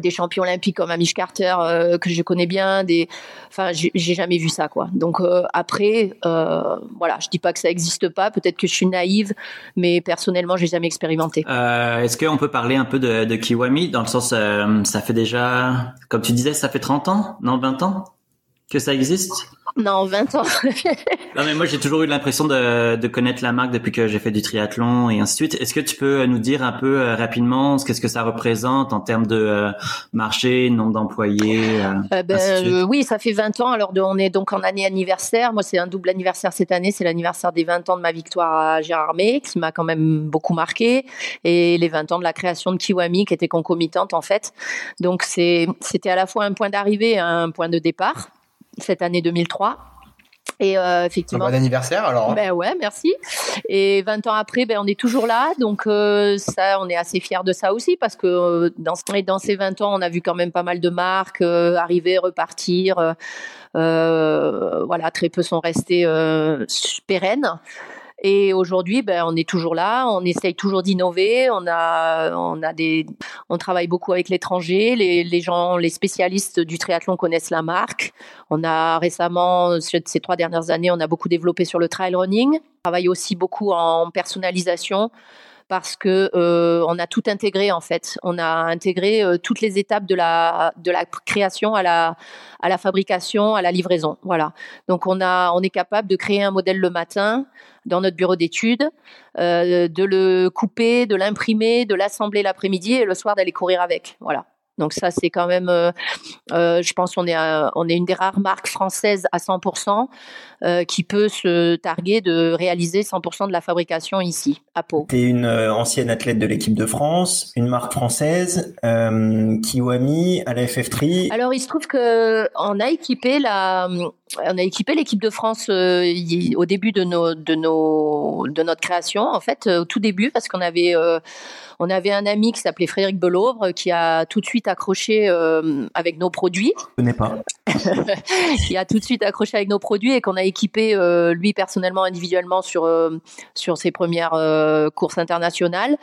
des champions olympiques comme Amish Carter euh, que je connais bien des enfin j'ai jamais vu ça quoi. Donc euh, après euh, voilà je dis pas que ça existe pas peut-être que je suis naïve mais personnellement j'ai jamais expérimenté. Est-ce qu'on peut parler un peu de, de Kiwami dans le sens ça fait déjà comme tu disais ça fait 30 ans non 20 ans? Que ça existe? Non, 20 ans. non, mais moi, j'ai toujours eu l'impression de, de connaître la marque depuis que j'ai fait du triathlon et ainsi de suite. Est-ce que tu peux nous dire un peu euh, rapidement qu'est-ce que ça représente en termes de euh, marché, nombre d'employés euh, ben, Oui, ça fait 20 ans. Alors, on est donc en année anniversaire. Moi, c'est un double anniversaire cette année. C'est l'anniversaire des 20 ans de ma victoire à Gérardmer, qui m'a quand même beaucoup marqué, et les 20 ans de la création de Kiwami, qui était concomitante en fait. Donc, c'était à la fois un point d'arrivée et un point de départ cette année 2003. Et euh, effectivement. Bon anniversaire alors. Hein. Ben ouais, merci. Et 20 ans après, ben on est toujours là, donc euh, ça, on est assez fiers de ça aussi parce que euh, dans, dans ces 20 ans, on a vu quand même pas mal de marques arriver, repartir. voilà, très peu sont restés pérennes. Et aujourd'hui, ben, on est toujours là, on essaye toujours d'innover, on a, on a des, on travaille beaucoup avec l'étranger, les, gens, les spécialistes du triathlon connaissent la marque. On a récemment, ces trois dernières années, on a beaucoup développé sur le trail running. On travaille aussi beaucoup en personnalisation. parce que euh, on a tout intégré en fait. On a intégré euh, toutes les étapes de la de la création à la à la fabrication, à la livraison. Voilà. Donc on a on est capable de créer un modèle le matin dans notre bureau d'études, euh, de le couper, de l'imprimer, de l'assembler l'après-midi et le soir d'aller courir avec. Voilà. Donc ça, c'est quand même, euh, euh, je pense, on est on est une des rares marques françaises à 100% euh, qui peut se targuer de réaliser 100% de la fabrication ici à Pau. Tu es une ancienne athlète de l'équipe de France, une marque française, Kiwami à la FF3. Alors il se trouve que on a équipé la, on a équipé l'équipe de France au début de nos de nos de notre création en fait au tout début parce qu'on avait on avait un ami qui s'appelait Frédéric Belaubre qui a tout de suite accroché euh, avec nos produits. Je connais pas. qui a tout de suite accroché avec nos produits et qu'on a équipé euh, lui personnellement, individuellement sur euh, sur ses premières courses internationales.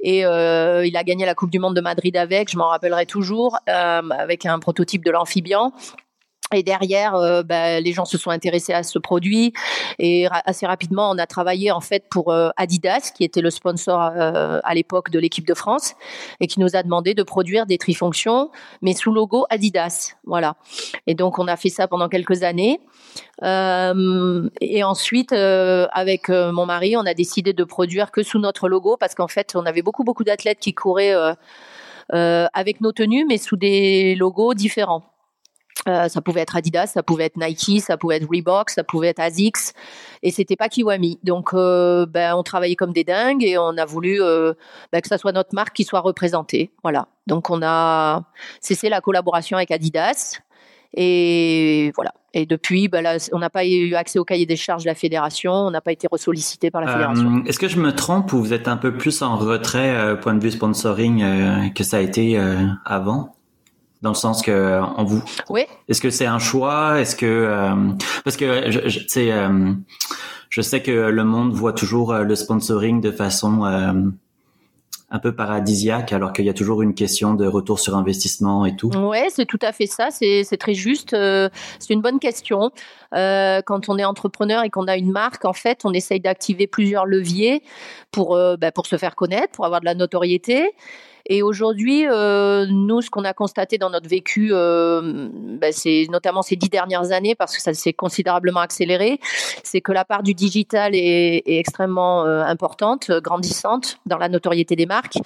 Et il a gagné la Coupe du Monde de Madrid avec, je m'en rappellerai toujours, avec un prototype de l'amphibian. Et derrière, euh, bah, les gens se sont intéressés à ce produit et assez rapidement, on a travaillé en fait pour euh, Adidas, qui était le sponsor euh, à l'époque de l'équipe de France, et qui nous a demandé de produire des trifonctions, mais sous logo Adidas. Voilà. Et donc, on a fait ça pendant quelques années. et ensuite, avec mon mari, on a décidé de produire que sous notre logo parce qu'en fait, on avait beaucoup beaucoup d'athlètes qui couraient avec nos tenues, mais sous des logos différents. Euh, ça pouvait être Adidas, ça pouvait être Nike, ça pouvait être Reebok, ça pouvait être Asics, et c'était pas Kiwami. Donc, euh, ben, on travaillait comme des dingues et on a voulu euh, ben, que ça soit notre marque qui soit représentée. Voilà. Donc, on a cessé la collaboration avec Adidas. Et voilà. Et depuis, ben là, on n'a pas eu accès au cahier des charges de la fédération, on n'a pas été ressollicité par la fédération. Est-ce que je me trompe ou vous êtes un peu plus en retrait point de vue sponsoring que ça a été avant? Dans le sens que on vous. Oui. Est-ce que c'est un choix? Est-ce que euh, parce que je, je sais euh, je sais que le monde voit toujours euh, le sponsoring de façon un peu paradisiaque, alors qu'il y a toujours une question de retour sur investissement et tout. Ouais, c'est tout à fait ça. C'est très juste. c'est une bonne question. quand on est entrepreneur et qu'on a une marque, en fait, on essaye d'activer plusieurs leviers pour bah, pour se faire connaître, pour avoir de la notoriété. Et aujourd'hui, euh, nous, ce qu'on a constaté dans notre vécu, euh, ben c'est notamment ces dix dernières années, parce que ça s'est considérablement accéléré, c'est que la part du digital est, est extrêmement euh, importante, grandissante dans la notoriété des marques.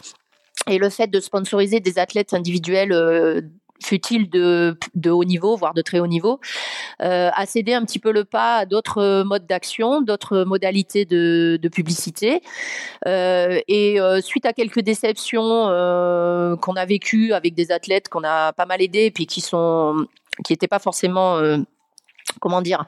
Et le fait de sponsoriser des athlètes individuels euh, fut-il de, haut niveau, voire de très haut niveau, euh, a cédé un petit peu le pas à d'autres modes d'action, d'autres modalités de, publicité. Euh, et euh, suite à quelques déceptions euh, qu'on a vécues avec des athlètes qu'on a pas mal aidés, puis qui sont qui n'étaient pas forcément euh, comment dire,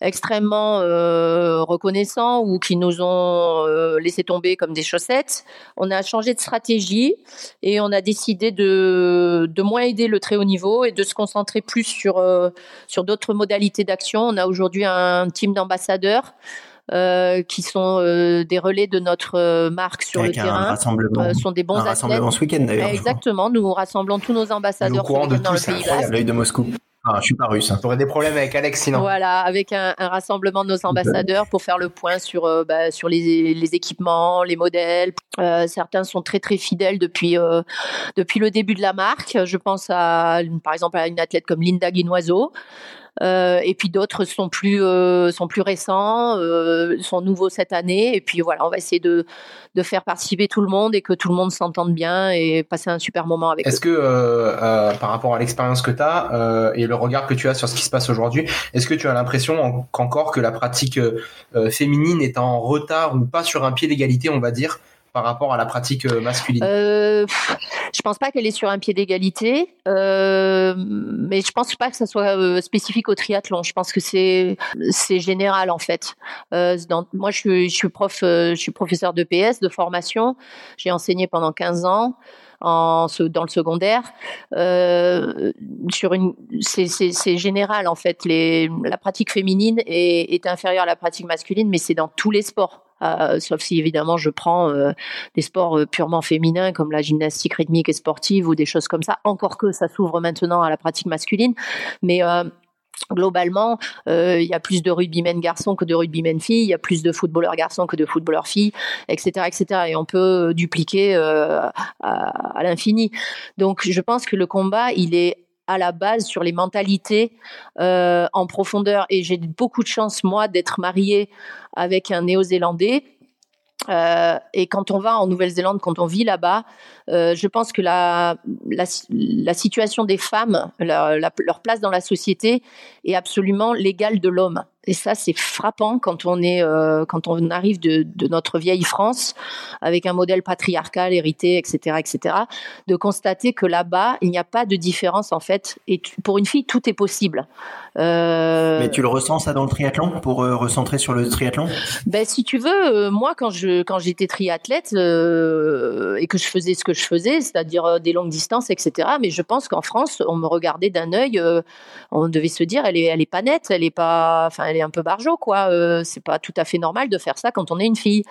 extrêmement euh, reconnaissants ou qui nous ont euh, laissé tomber comme des chaussettes. On a changé de stratégie et on a décidé de, de moins aider le très haut niveau et de se concentrer plus sur, euh, sur d'autres modalités d'action. On a aujourd'hui un team d'ambassadeurs. Euh, qui sont euh, des relais de notre marque sur Avec le un terrain. Rassemblement, sont des bons un rassemblement ce week-end d'ailleurs. Exactement, nous rassemblons tous nos ambassadeurs Au courant de dans le Pays. Basque. L'œil de Moscou. Ah, je suis pas russe. hein. T'aurais des problèmes avec Alex sinon. Voilà, avec un, un rassemblement de nos ambassadeurs pour faire le point sur, euh, bah, sur les, les équipements, les modèles. Euh, certains sont très très fidèles depuis, euh, depuis le début de la marque. Je pense à, par exemple, à une athlète comme Linda Guinoiseau. Euh, et puis d'autres sont plus euh, sont plus récents, euh, sont nouveaux cette année. Et puis voilà, on va essayer de de faire participer tout le monde et que tout le monde s'entende bien et passer un super moment avec. Est-ce que euh, euh, par rapport à l'expérience que tu as euh, et le regard que tu as sur ce qui se passe aujourd'hui, est-ce que tu as l'impression en- qu'encore que la pratique féminine est en retard ou pas sur un pied d'égalité, on va dire, par rapport à la pratique euh, masculine? Euh, je pense pas qu'elle est sur un pied d'égalité, euh, mais je pense pas que ça soit euh, spécifique au triathlon. Je pense que c'est c'est général en fait. Moi, je suis, je suis prof, je suis professeur de PS de formation. J'ai enseigné pendant 15 ans dans le secondaire. C'est général en fait. La pratique féminine est inférieure à la pratique masculine, mais c'est dans tous les sports. Euh, sauf si évidemment je prends euh, des sports euh, purement féminins comme la gymnastique rythmique et sportive ou des choses comme ça. Encore que ça s'ouvre maintenant à la pratique masculine, mais globalement, il y a plus de rugbymen garçons que de rugbymen filles, il y a plus de footballeurs garçons que de footballeurs filles, etc., etc. Et on peut dupliquer à l'infini. Donc, je pense que le combat, il est à la base sur les mentalités euh, en profondeur. Et j'ai beaucoup de chance, moi, d'être mariée avec un néo-zélandais. Euh, et quand on va en Nouvelle-Zélande, quand on vit là-bas, euh, je pense que la, la, situation des femmes, leur place dans la société est absolument l'égale de l'homme. Et ça, c'est frappant quand on est, euh, quand on arrive de, de, notre vieille France avec un modèle patriarcal hérité, etc., etc., de constater que là-bas, il n'y a pas de différence en fait. Et pour une fille, tout est possible. Euh... Mais tu le ressens ça dans le triathlon pour euh, recentrer sur le triathlon? Ben si tu veux, euh, moi quand je quand j'étais triathlète et que je faisais ce que je faisais, c'est-à-dire des longues distances, etc. Mais je pense qu'en France, on me regardait d'un œil, on devait se dire, elle est elle est pas nette, elle est pas, enfin un peu barjot, quoi. Euh, c'est pas tout à fait normal de faire ça quand on est une fille.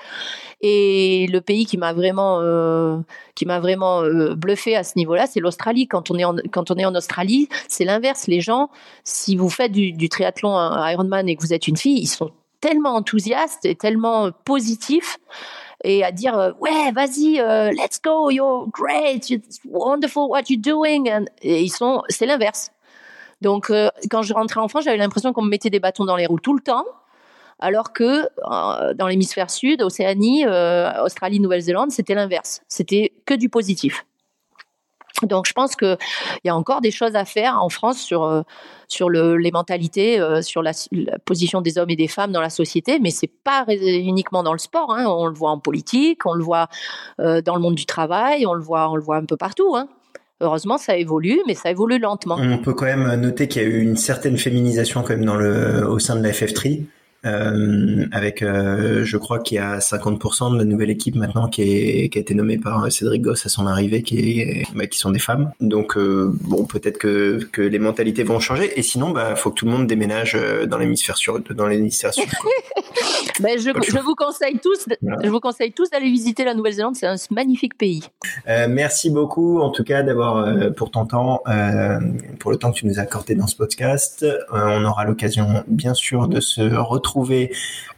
Et le pays qui m'a vraiment, euh, qui m'a vraiment euh, bluffé à ce niveau-là, c'est l'Australie. Quand on est en, quand on est en Australie, c'est l'inverse. Les gens, si vous faites du, triathlon Ironman et que vous êtes une fille, ils sont tellement enthousiastes et tellement positifs et à dire ouais vas-y let's go you're great it's wonderful what you're doing et ils sont c'est l'inverse donc, euh, quand je rentrais en France, j'avais l'impression qu'on me mettait des bâtons dans les roues tout le temps, alors que euh, dans l'hémisphère sud, Océanie, euh, Australie, Nouvelle-Zélande, c'était l'inverse. C'était que du positif. Donc, je pense qu'il y a encore des choses à faire en France sur sur le, les mentalités, sur la, position des hommes et des femmes dans la société, mais c'est pas uniquement dans le sport. Hein. On le voit en politique, on le voit dans le monde du travail, on le voit, on le voit un peu partout. Hein. Heureusement, ça évolue, mais ça évolue lentement. On peut quand même noter qu'il y a eu une certaine féminisation quand même au sein de la FF3. Euh, avec, euh, je crois qu'il y a 50% de la nouvelle équipe maintenant qui, est, qui a été nommée par Cédric Goss à son arrivée, qui, est, bah, qui sont des femmes. Donc euh, bon, peut-être que, que les mentalités vont changer. Et sinon, bah, faut que tout le monde déménage euh, dans l'hémisphère sud. Dans l'hémisphère sud. ben, je, je, vous conseille tous, je vous conseille tous d'aller visiter la Nouvelle-Zélande. C'est un magnifique pays. Euh, merci beaucoup, en tout cas, d'avoir pour ton temps, pour le temps que tu nous as accordé dans ce podcast. on aura l'occasion, bien sûr, de se retrouver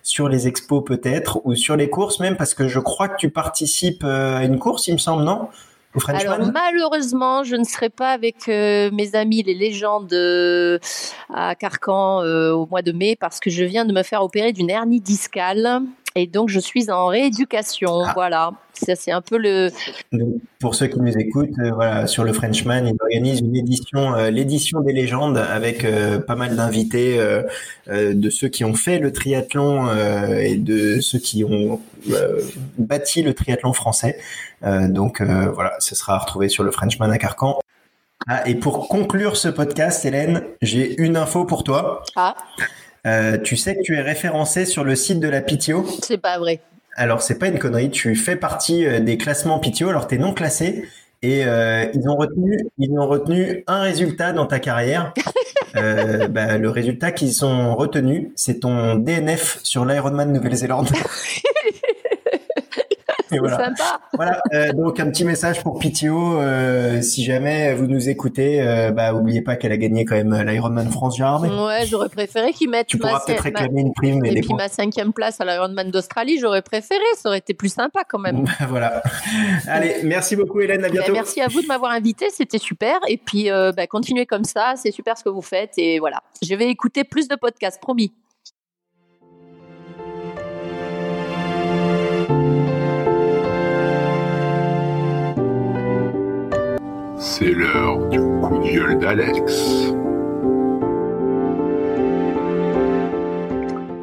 sur les expos peut-être ou sur les courses même parce que je crois que tu participes euh, à une course, il me semble, non? Alors malheureusement, je ne serai pas avec euh, mes amis les légendes euh, à Carcan au mois de mai parce que je viens de me faire opérer d'une hernie discale et donc je suis en rééducation. Ah. Voilà. Ça, c'est un peu le. pour ceux qui nous écoutent, euh, voilà, sur le Frenchman, ils organisent une édition, euh, l'édition des légendes avec euh, pas mal d'invités de ceux qui ont fait le triathlon et de ceux qui ont bâti le triathlon français. donc voilà, ce sera retrouvé sur le Frenchman à Carcan. Ah, et pour conclure ce podcast, Hélène, j'ai une info pour toi. Ah. tu sais que tu es référencé sur le site de la PTO C'est pas vrai. Alors, c'est pas une connerie. Tu fais partie euh, des classements PTO. Alors, tu es non classé. Et euh, ils ont retenu, ils ont retenu un résultat dans ta carrière. euh, bah, le résultat qu'ils ont retenu, c'est ton DNF sur l'Ironman Nouvelle-Zélande. voilà. Sympa. voilà. Euh, donc un petit message pour PTO. Euh, si jamais vous nous écoutez, euh, bah oubliez pas qu'elle a gagné quand même l'Ironman France Jardin. Ouais, j'aurais préféré qu'ils mettent. Tu pourras peut-être réclamer une prime. Et puis ma cinquième place à l'Ironman d'Australie, j'aurais préféré. Ça aurait été plus sympa quand même. voilà. Allez, merci beaucoup Hélène. À bientôt. merci à vous de m'avoir invité. C'était super. Et puis bah, continuez comme ça. C'est super ce que vous faites. Et voilà. Je vais écouter plus de podcasts, promis. C'est l'heure du coup de gueule d'Alex.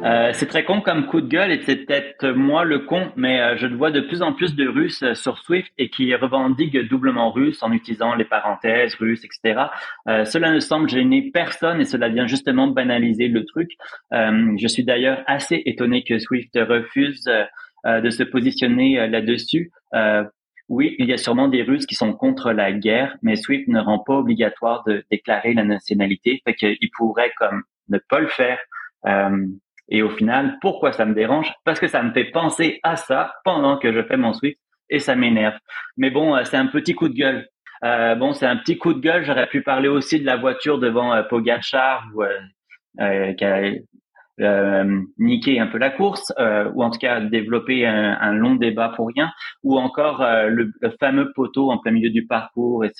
Euh, c'est très con comme coup de gueule et c'est peut-être moi le con, mais euh, je vois de plus en plus de Russes euh, sur Swift et qui revendiquent doublement russe en utilisant les parenthèses russes, etc. cela ne semble gêner personne et cela vient justement banaliser le truc. je suis d'ailleurs assez étonné que Swift refuse de se positionner là-dessus oui, il y a sûrement des Russes qui sont contre la guerre, mais SWIFT ne rend pas obligatoire de déclarer la nationalité, fait qu'ils pourraient comme ne pas le faire. Euh, et au final, pourquoi ça me dérange? Parce que ça me fait penser à ça pendant que je fais mon SWIFT et ça m'énerve. Mais bon, euh, c'est un petit coup de gueule. Euh, bon, c'est un petit coup de gueule. J'aurais pu parler aussi de la voiture devant euh, Pogacar ou, euh, euh, euh, niqué un peu la course, euh, ou en tout cas développer un, long débat pour rien, ou encore le, le, fameux poteau en plein milieu du parcours, et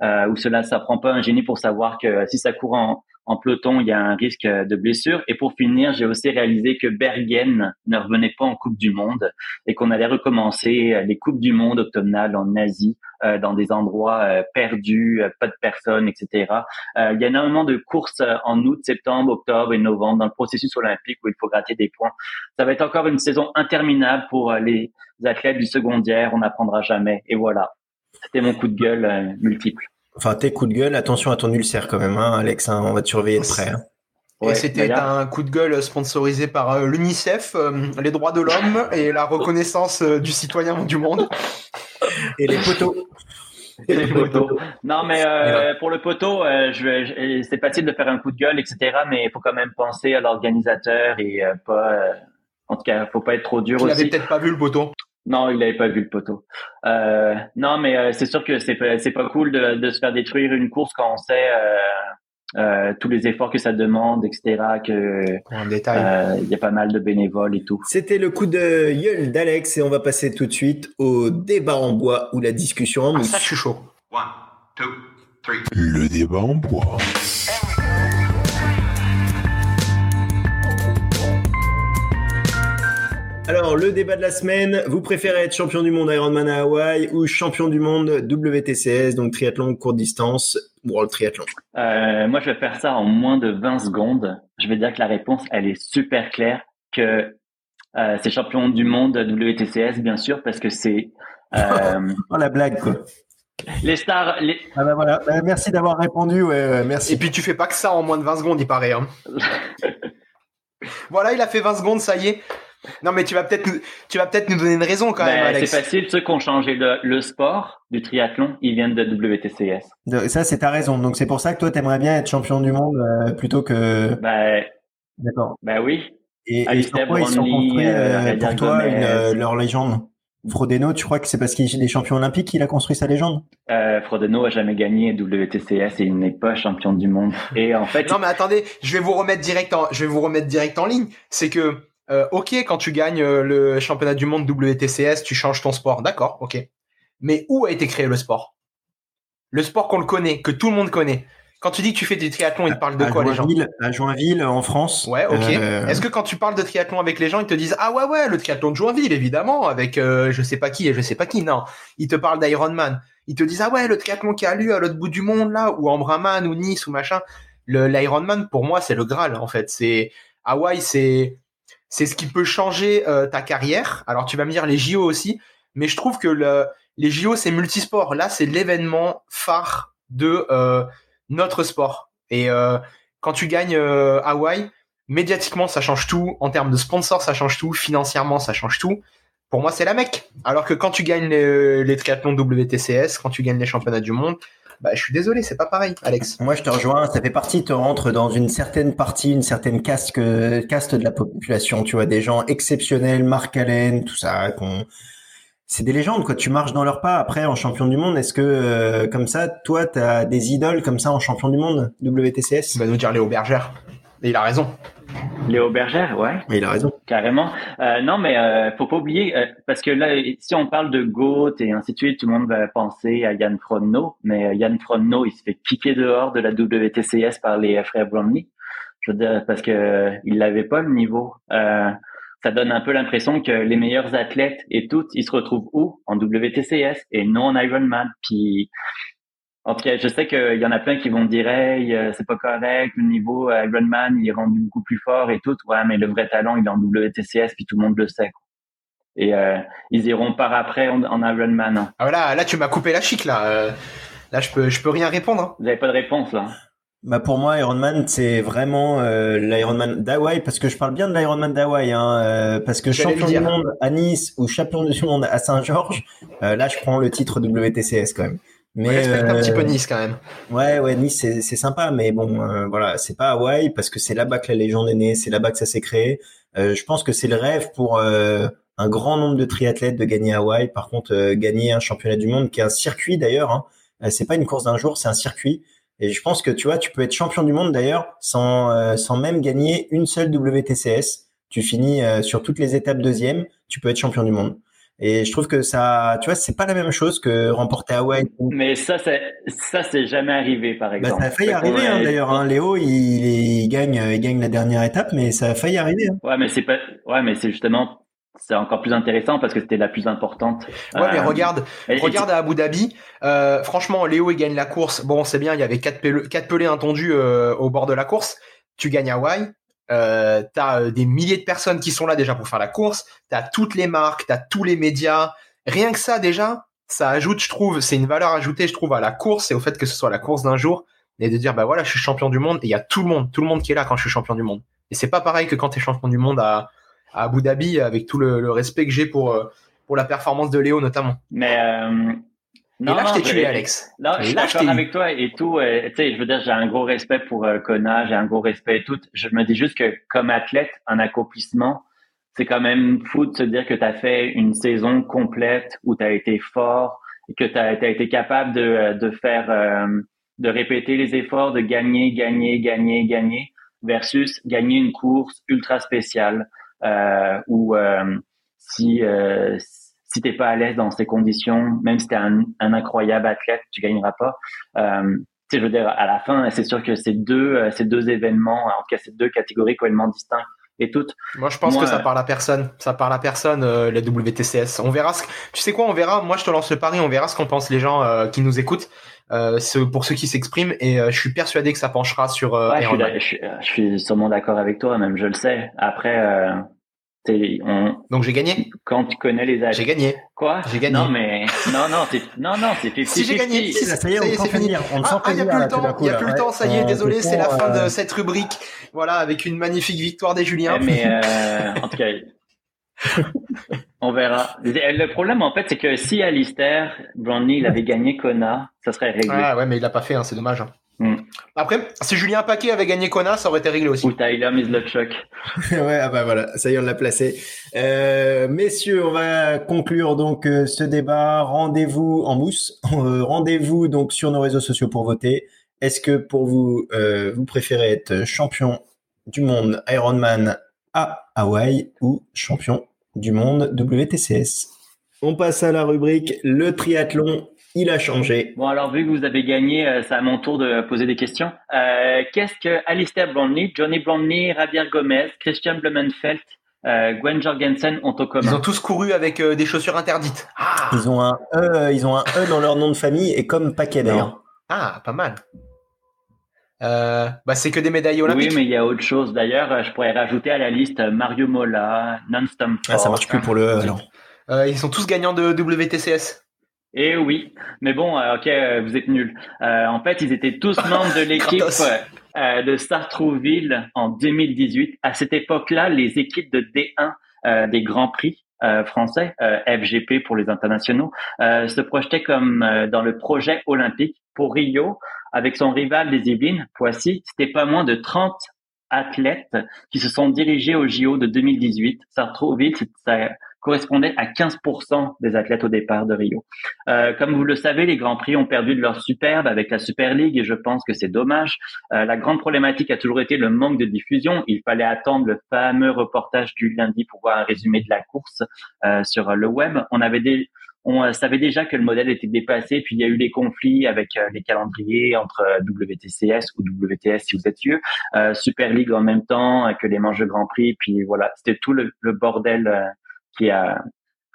où cela, ça prend pas un génie pour savoir que si ça court en, en peloton, il y a un risque de blessure. Et pour finir, j'ai aussi réalisé que Bergen ne revenait pas en Coupe du Monde et qu'on allait recommencer les Coupes du Monde automnales en Asie, euh, dans des endroits euh, perdus, euh, pas de personnes, etc. il y a énormément de courses en août, septembre, octobre et novembre dans le processus olympique où il faut gratter des points. Ça va être encore une saison interminable pour les athlètes du secondaire. On n'apprendra jamais. Et voilà. C'était mon coup de gueule multiple. Enfin, tes coups de gueule, attention à ton ulcère quand même, hein, Alex. Hein, on va te surveiller de près. Hein. Et c'était un coup de gueule sponsorisé par euh, l'UNICEF, euh, les droits de l'homme et la reconnaissance euh, du citoyen du monde. Et les poteaux. Et les poteaux. Non, mais pour le poteau, je, c'est facile de faire un coup de gueule, etc. Mais il faut quand même penser à l'organisateur et pas. en tout cas, faut pas être trop dur tu aussi. Il peut-être pas vu le poteau. Non, il n'avait pas vu le poteau. Euh, non, mais euh, c'est sûr que c'est c'est pas cool de, de, se faire détruire une course quand on sait euh, euh tous les efforts que ça demande, etc. Que il y a pas mal de bénévoles et tout. C'était le coup de gueule d'Alex et on va passer tout de suite au débat en bois ou la discussion en ah, ça, je suis chaud. One, two, three. Le débat en bois. Alors, le débat de la semaine, vous préférez être champion du monde Ironman à Hawaï ou champion du monde WTCS, donc triathlon courte distance, World Triathlon? Euh, Moi, je vais faire ça en moins de 20 secondes. Je vais dire que la réponse, elle est super claire, que euh, c'est champion du monde WTCS, bien sûr, parce que c'est... Euh, oh, la blague, quoi. Les stars. Les... Ah bah voilà, bah, merci d'avoir répondu. Ouais, merci. Et puis tu fais pas que ça en moins de 20 secondes, il paraît. Hein. voilà, il a fait 20 secondes, ça y est. Non, mais tu vas peut-être nous, tu vas peut-être nous donner une raison quand même, ben, Alex. C'est facile. Ceux qui ont changé le, sport du triathlon, ils viennent de WTCS. Ça, c'est ta raison. Donc, c'est pour ça que toi, t'aimerais bien être champion du monde euh, plutôt que. Ben. D'accord. Ben oui. Et, et pourquoi ils sont construits euh, pour toi euh, leur légende? Frodeno, tu crois que c'est parce qu'il est champion olympique qu'il a construit sa légende? Euh, Frodeno a jamais gagné WTCS et il n'est pas champion du monde. Et en fait, non mais attendez, je vais vous remettre direct en, je vais vous remettre direct en ligne. C'est que euh, ok, quand tu gagnes euh, le championnat du monde WTCS, tu changes ton sport, d'accord, ok. Mais où a été créé le sport? Le sport qu'on le connaît, que tout le monde connaît. Quand tu dis que tu fais du triathlon, ils te parlent de quoi les gens? À Joinville, en France. Ouais, ok. Euh, Est-ce que quand tu parles de triathlon avec les gens, ils te disent ah ouais ouais le triathlon de Joinville évidemment avec je sais pas qui et je sais pas qui non. Ils te parlent d'Ironman. Ils te disent ah ouais le triathlon qui a lieu à l'autre bout du monde là ou en Brahman ou Nice ou machin. L'Ironman pour moi c'est le Graal en fait. C'est Hawaï c'est c'est ce qui peut changer euh, ta carrière. Alors tu vas me dire les JO aussi, mais je trouve que le, les JO c'est multisport. Là c'est l'événement phare de euh, notre sport. Et euh, quand tu gagnes Hawaï, médiatiquement ça change tout. En termes de sponsors ça change tout. Financièrement ça change tout. Pour moi c'est la mec. Alors que quand tu gagnes les, les triathlons WTCS, quand tu gagnes les championnats du monde, bah, je suis désolé, c'est pas pareil, Alex. Moi, je te rejoins. Ça fait partie, te rentre dans une certaine partie, une certaine caste, que, caste de la population. Tu vois, des gens exceptionnels, Marc Allen, tout ça, qu'on, c'est des légendes, quoi. Tu marches dans leur pas. Après, en champion du monde, est-ce que, euh, comme ça, toi, t'as des idoles comme ça en champion du monde, WTCS? Il va nous dire Léo Bergère. Et il a raison. Léo Bergère, ouais. Il a raison. Carrément. Euh, non, mais euh, faut pas oublier, euh, parce que là, si on parle de GOAT et ainsi de suite, tout le monde va penser à Yann Frodno, mais euh, Yann Frodno, il se fait kicker dehors de la WTCS par les frères Bromley. Je veux dire, parce que il n'avait pas le niveau. ça donne un peu l'impression que les meilleurs athlètes et toutes, ils se retrouvent où? En WTCS et non en Ironman. Puis en tout cas, je sais qu'il y en a plein qui vont dire hey, euh, c'est pas correct, le niveau euh, Ironman il est rendu beaucoup plus fort et tout. Ouais, mais le vrai talent il est en WTCS puis tout le monde le sait. Quoi. Et euh, ils iront par après en, Ironman. Hein. Ah voilà, là tu m'as coupé la chic là. là je peux je peux rien répondre. Hein. Vous avez pas de réponse là. Bah pour moi, Ironman, c'est vraiment euh, l'Ironman d'Hawaï, parce que je parle bien de l'Ironman d'Hawaï, hein, parce que champion du monde à Nice ou champion du monde à Saint-Georges, là je prends le titre WTCS quand même. Mais respecte un petit peu euh, Nice quand même. Ouais, ouais, Nice c'est sympa, mais bon, euh, voilà, c'est pas Hawaï parce que c'est là-bas que la légende est née, c'est là-bas que ça s'est créé. Euh, je pense que c'est le rêve pour un grand nombre de triathlètes de gagner Hawaï. Par contre, gagner un championnat du monde, qui est un circuit d'ailleurs, hein, Euh, c'est pas une course d'un jour, c'est un circuit. Et je pense que tu vois, tu peux être champion du monde d'ailleurs sans euh, sans même gagner une seule WTCS. Tu finis euh, sur toutes les étapes deuxième, tu peux être champion du monde. Et je trouve que ça, tu vois, c'est pas la même chose que remporter Hawaï. Mais ça, c'est ça, c'est jamais arrivé, par Bah, exemple. ça a failli arriver hein, d'ailleurs. Hein. Léo, il, il gagne, il gagne la dernière étape, mais ça a failli arriver. hein. Ouais, mais c'est pas. Ouais, mais c'est justement, c'est encore plus intéressant parce que c'était la plus importante. Ouais, mais Euh, regarde, et- regarde à Abu Dhabi. Euh, franchement, Léo il gagne la course. Bon, c'est bien, il y avait quatre, peleux, quatre pelés intondus euh, au bord de la course. Tu gagnes Hawaï. Euh, t'as euh, des milliers de personnes qui sont là déjà pour faire la course. T'as toutes les marques, t'as tous les médias. Rien que ça déjà, ça ajoute, je trouve, c'est une valeur ajoutée, je trouve, à la course et au fait que ce soit la course d'un jour et de dire bah voilà, je suis champion du monde. Et il y a tout le monde, tout le monde qui est là quand je suis champion du monde. Et c'est pas pareil que quand t'es champion du monde à, à Abu Dhabi, avec tout le, le respect que j'ai pour euh, pour la performance de Léo notamment. Mais euh, et là, je t'ai tué, Alex. Non, je suis d'accord avec toi et tout. euh, tu sais, je veux dire, j'ai un gros respect pour euh, Kona, j'ai un gros respect et tout. Je me dis juste que comme athlète, un accomplissement, c'est quand même fou de se dire que tu as fait une saison complète où tu as été fort et que tu as, été capable de, euh, de faire, euh, de répéter les efforts, de gagner, gagner, gagner, gagner, versus gagner une course ultra spéciale euh, où si si t'es pas à l'aise dans ces conditions, même si t'es un, un incroyable athlète, tu gagneras pas. Euh, tu sais, je veux dire, à la fin, c'est sûr que c'est deux, euh, ces deux événements, en tout cas, ces deux catégories complètement distinctes et toutes. Moi, je pense Moi, que ça euh, parle à personne. Ça parle à personne, euh, les WTCS. On verra ce. Tu sais quoi, on verra. Moi, je te lance le pari, on verra ce qu'en pensent les gens euh, qui nous écoutent, euh, ce- pour ceux qui s'expriment. Et je suis persuadé que ça penchera sur Ouais, je, suis, je, suis, je suis sûrement d'accord avec toi, même je le sais. Après, on, Donc, j'ai gagné. quand tu connais les J'ai athlètes, gagné. quoi? J'ai gagné. Non, mais non, non, c'est non, non, c'est 50 Si j'ai gagné, si, Ça, ça y est, on c'est fini. on Ah, sent ah, il y a plus là, le temps, il y a plus le temps, ça y est, désolé, c'est la fin de euh, cette rubrique. Voilà, avec une magnifique victoire des Juliens. Mais euh, en tout cas, on verra. Le problème, en fait, c'est que si Alistair Brownlee il avait gagné Kona, ça serait réglé. Ah ouais, mais il l'a pas fait, hein, c'est dommage. hein. Hmm. Après, si Julien Paquet avait gagné Kona, ça aurait été réglé aussi. Ou Tyler Mislotchuk. ouais, ah bah voilà, ça y est, on l'a placé. Euh, messieurs, on va conclure donc euh, ce débat. Rendez-vous en mousse. Euh, Rendez-vous donc sur nos réseaux sociaux pour voter. Est-ce que pour vous, euh, vous préférez être champion du monde Ironman à Hawaï ou champion du monde WTCS On passe à la rubrique le triathlon. Il a changé. Bon, alors, vu que vous avez gagné, euh, c'est à mon tour de poser des questions. Euh, Qu'est-ce que Alistair Brownlee, Johnny Brownlee, Javier Gomez, Christian Blumenfeld, euh, Gwen Jorgensen ont en Ils commun ont tous couru avec euh, des chaussures interdites. Ah, Ils ont un E, ils ont un E dans leur nom de famille et comme paquet d'ailleurs. ah pas mal. Euh, bah, c'est que des médailles olympiques. Oui, mais il y a autre chose. D'ailleurs, je pourrais rajouter à la liste Mario Mola, Non-Stop Ah, ça marche plus pour le E alors. Euh, ils sont tous gagnants de WTCS. Eh oui, mais bon, euh, ok, euh, vous êtes nuls. Euh, en fait, ils étaient tous membres de l'équipe euh, de Sartrouville en 2018. À cette époque-là, les équipes de D1 euh, des Grands Prix euh, français, euh, FGP pour les internationaux, euh, se projetaient comme euh, dans le projet olympique pour Rio, avec son rival des Yvelines, Poissy. C'était pas moins de 30 athlètes qui se sont dirigés au JO de 2018. Sartrouville, c'est- ça correspondait à 15% des athlètes au départ de Rio. Euh, comme vous le savez, les Grands Prix ont perdu de leur superbe avec la Super League et je pense que c'est dommage. Euh, la grande problématique a toujours été le manque de diffusion. Il fallait attendre le fameux reportage du lundi pour voir un résumé de la course euh, sur le web. On savait déjà que le modèle était dépassé, puis il y a eu des conflits avec les calendriers entre WTCS ou WTS si vous êtes vieux, Super League en même temps que les manches de Grand Prix, puis voilà, c'était tout le, bordel qui a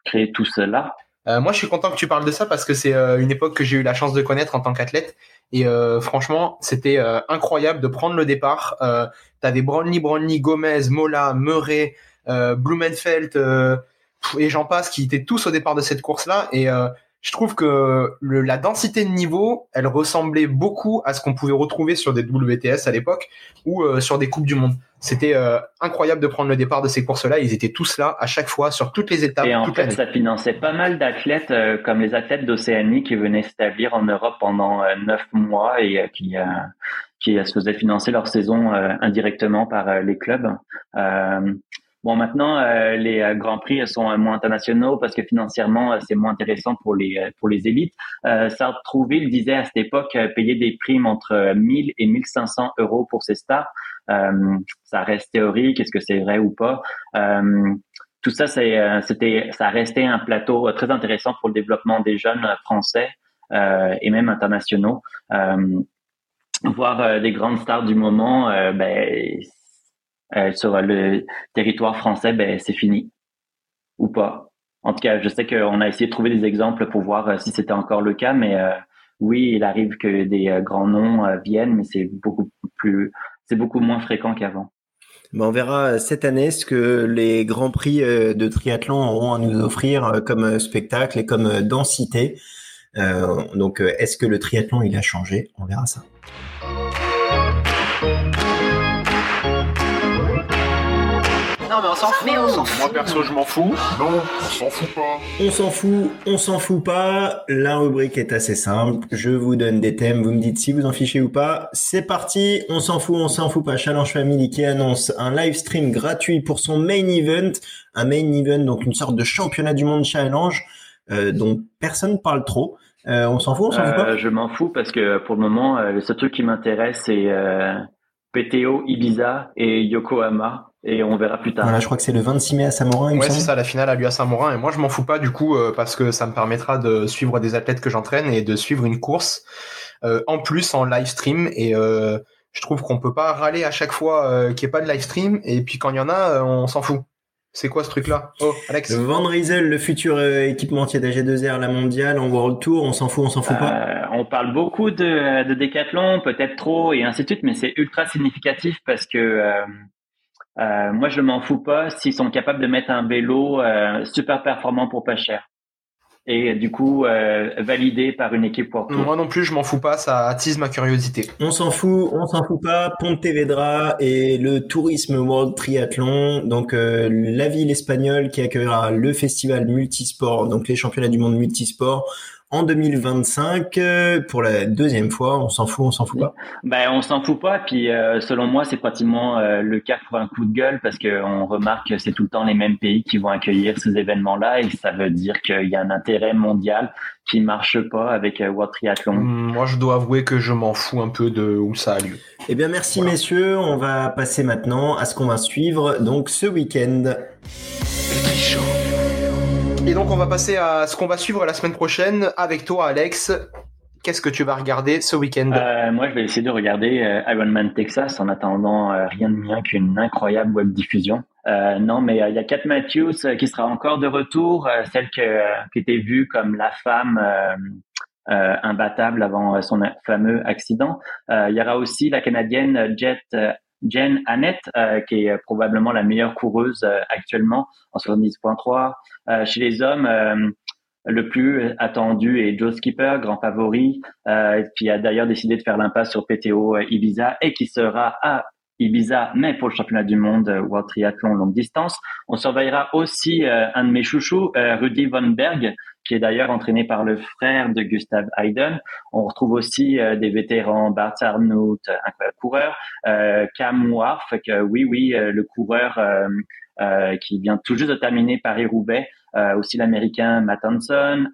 créé tout cela. Euh, moi, je suis content que tu parles de ça parce que c'est euh, une époque que j'ai eu la chance de connaître en tant qu'athlète. Et euh, franchement, c'était incroyable de prendre le départ. Euh, T'avais Brownlee, Brownlee, Gomez, Mola, Murray, Blumenfeld et j'en passe qui étaient tous au départ de cette course-là. Et je trouve que la densité de niveau, elle ressemblait beaucoup à ce qu'on pouvait retrouver sur des WTS à l'époque ou sur des coupes du monde. C'était euh, incroyable de prendre le départ de ces courses-là. Ils étaient tous là à chaque fois sur toutes les étapes. Et en toute fait, ça finançait pas mal d'athlètes, euh, comme les athlètes d'Océanie qui venaient s'établir en Europe pendant euh, neuf mois et qui, qui se faisaient financer leur saison indirectement par les clubs. Bon, maintenant, euh, les euh, grands prix sont moins internationaux parce que financièrement, c'est moins intéressant pour les pour les élites. Euh, Sartrouville disait à cette époque payer des primes entre 1000 et 1500 euros pour ses stars. Ça reste théorique, est-ce que c'est vrai ou pas? Tout ça, c'est c'était ça restait un plateau très intéressant pour le développement des jeunes français et même internationaux. voir des grandes stars du moment, ben euh, sur le territoire français, ben c'est fini ou pas. En tout cas, je sais qu'on a essayé de trouver des exemples pour voir euh, si c'était encore le cas, mais euh, oui, il arrive que des grands noms viennent, mais c'est beaucoup plus, c'est beaucoup moins fréquent qu'avant. Ben, on verra cette année ce que les grands prix de triathlon auront à nous offrir comme spectacle et comme densité. donc, est-ce que le triathlon il a changé? On verra ça. Non, mais on s'en fout. Moi, perso, je m'en fous. Non, on s'en fout pas. On s'en fout, on s'en fout pas. La rubrique est assez simple. Je vous donne des thèmes, vous me dites si vous en fichez ou pas. C'est parti, on s'en fout, on s'en fout pas. Challenge Family qui annonce un live stream gratuit pour son main event. Un main event, donc une sorte de championnat du monde challenge euh, dont personne parle trop. Euh, on s'en fout, on s'en fout pas euh, Je m'en fous parce que pour le moment, le seul truc qui m'intéresse, c'est PTO, Ibiza et Yokohama et on verra plus tard. Voilà, je crois que c'est le 26 mai à Saint-Morin. Ouais, c'est ça, la finale a lieu à Saint-Morin. Et moi, je m'en fous pas du coup euh, parce que ça me permettra de suivre des athlètes que j'entraîne et de suivre une course euh, en plus en live stream. Et euh, je trouve qu'on peut pas râler à chaque fois qu'il n'y ait pas de live stream. Et puis quand il y en a, on s'en fout. C'est quoi ce truc-là? Oh, Alex. Le Van Riesel, le futur équipementier d'AG2R, la mondiale, en World Tour, on s'en fout, on s'en fout pas? on parle beaucoup de, de décathlon, peut-être trop et ainsi de suite, mais c'est ultra significatif parce que euh, moi, je m'en fous pas s'ils sont capables de mettre un vélo euh, super performant pour pas cher. Et du coup, euh, validé par une équipe pour Moi non plus, je m'en fous pas, ça attise ma curiosité. On s'en fout, on s'en fout pas. Pontevedra et le Tourisme World Triathlon, donc la ville espagnole qui accueillera le festival multisport, donc les championnats du monde multisport en 2025 euh, pour la deuxième fois. On s'en fout, on s'en fout pas? Ben on s'en fout pas. Puis euh, selon moi, c'est pratiquement euh, le cas pour un coup de gueule parce qu'on remarque que c'est tout le temps les mêmes pays qui vont accueillir ces événements-là et ça veut dire qu'il y a un intérêt mondial qui marche pas avec World Triathlon. Hmm, moi, je dois avouer que je m'en fous un peu de où ça a lieu. Eh bien, merci messieurs. On va passer maintenant à ce qu'on va suivre donc ce week-end. Et donc on va passer à ce qu'on va suivre la semaine prochaine avec toi Alex. Qu'est-ce que tu vas regarder ce week-end? Euh, Moi je vais essayer de regarder euh, Ironman Texas en attendant euh, rien de moins qu'une incroyable web diffusion. non mais il y a Kat Matthews qui sera encore de retour, celle qui était vue comme la femme imbattable avant son fameux accident. Il y aura aussi la Canadienne Jet Jen Annette, euh, qui est probablement la meilleure coureuse euh, actuellement en 70.3. Euh, chez les hommes, le plus attendu est Joe Skipper, grand favori, qui a d'ailleurs décidé de faire l'impasse sur PTO Ibiza et qui sera à Ibiza, mais pour le championnat du monde World Triathlon longue distance. On surveillera aussi un de mes chouchous, Rudy Von Berg, qui est d'ailleurs entraîné par le frère de Gustav Hayden. On retrouve aussi euh, des vétérans, Bart Arnout, un coureur, euh, Cam Warf, que, oui, oui, euh, le coureur qui vient tout juste de terminer Paris-Roubaix, aussi l'américain Matt Hanson,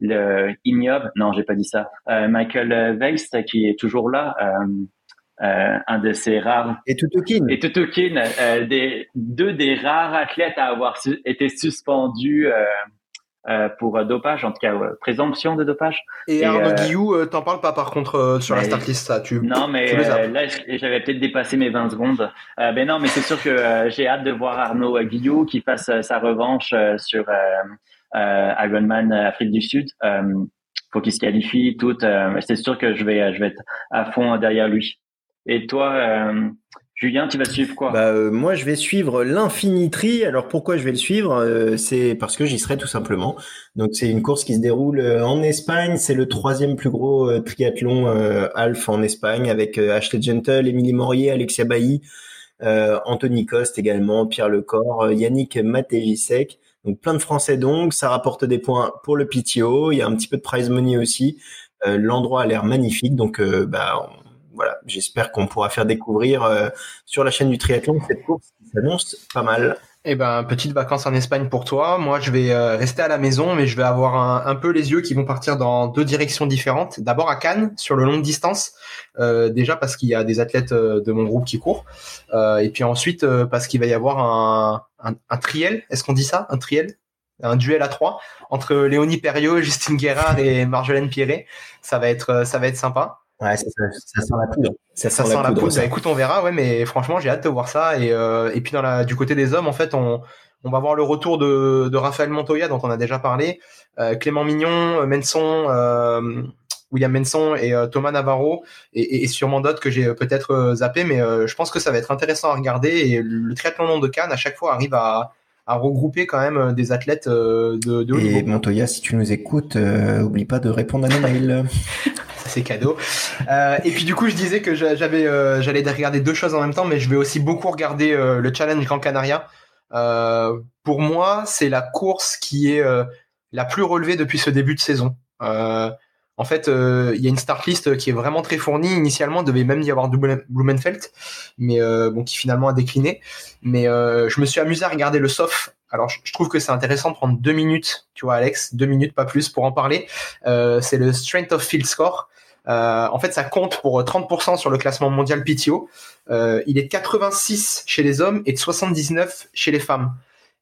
le Ignob, non, j'ai pas dit ça, Michael Weiss qui est toujours là. un de ces rares et Tutukin et Tutukin, des deux des rares athlètes à avoir été suspendus euh, pour dopage, en tout cas présomption de dopage. Et, Arnaud euh, Guillou, euh, t'en parles pas par contre sur la start list, ça tu Non, mais là j'avais peut-être dépassé mes 20 secondes. ben non, mais c'est sûr que j'ai hâte de voir Arnaud Guillou qui fasse sa revanche sur Ironman Afrique du Sud. faut qu'il se qualifie, tout. c'est sûr que je vais, je vais être à fond derrière lui. Et toi, Julien, tu vas suivre quoi? Bah, euh, Moi, je vais suivre l'Infinitri. Alors, pourquoi je vais le suivre? Euh, C'est parce que j'y serai tout simplement. Donc, c'est une course qui se déroule euh, en Espagne. C'est le troisième plus gros triathlon Alf en Espagne avec Ashley Gentle, Émilie Morier, Alexia Bailly, Anthony Coste également, Pierre Lecor, Yannick Matejisek. Donc, plein de Français donc. Ça rapporte des points pour le PTO. Il y a un petit peu de prize money aussi. L'endroit a l'air magnifique. Donc, bah, voilà, j'espère qu'on pourra faire découvrir sur la chaîne du triathlon cette course qui s'annonce pas mal. Eh ben, petite vacances en Espagne pour toi. Moi, je vais euh, rester à la maison, mais je vais avoir un, peu les yeux qui vont partir dans deux directions différentes. D'abord à Cannes, sur le longue distance, euh, déjà parce qu'il y a des athlètes euh, de mon groupe qui courent, et puis ensuite parce qu'il va y avoir un triel. Est-ce qu'on dit ça? Un triel? Un duel à trois entre Léonie Perriot, Justine Guérard et Marjolaine Pierret. Ça va être, ça va être sympa. Ouais, ça, ça, sent la poudre. Ça, sent, la, poudre. Bah, écoute, on verra, ouais, mais franchement, j'ai hâte de voir ça. Et, euh, et puis dans la, du côté des hommes, en fait, on, on va voir le retour de, de Raphaël Montoya, dont on a déjà parlé, euh, Clément Mignon, Menson, euh, William Menson et euh, Thomas Navarro, et, et, sûrement d'autres que j'ai peut-être euh, zappé, mais je pense que ça va être intéressant à regarder. Et le triathlon long de Cannes, à chaque fois, arrive à, à regrouper quand même des athlètes de, de haut niveau. Et Montoya, si tu nous écoutes, oublie pas de répondre à nos mails. c'est cadeau. Euh, et puis du coup, je disais que j'avais, euh, j'allais regarder deux choses en même temps, mais je vais aussi beaucoup regarder euh, le Challenge Grand Canaria. pour moi, c'est la course qui est la plus relevée depuis ce début de saison. En fait, il y a une start list qui est vraiment très fournie. Initialement, il devait même y avoir Blumenfeld, mais bon, qui finalement a décliné. Mais je me suis amusé à regarder le SOF alors, je trouve que c'est intéressant de prendre deux minutes, tu vois, Alex, deux minutes, pas plus, pour en parler. Euh, c'est le Strength of Field Score. Euh, en fait, ça compte pour 30% sur le classement mondial PTO. Euh, il est de 86 chez les hommes et de 79 chez les femmes.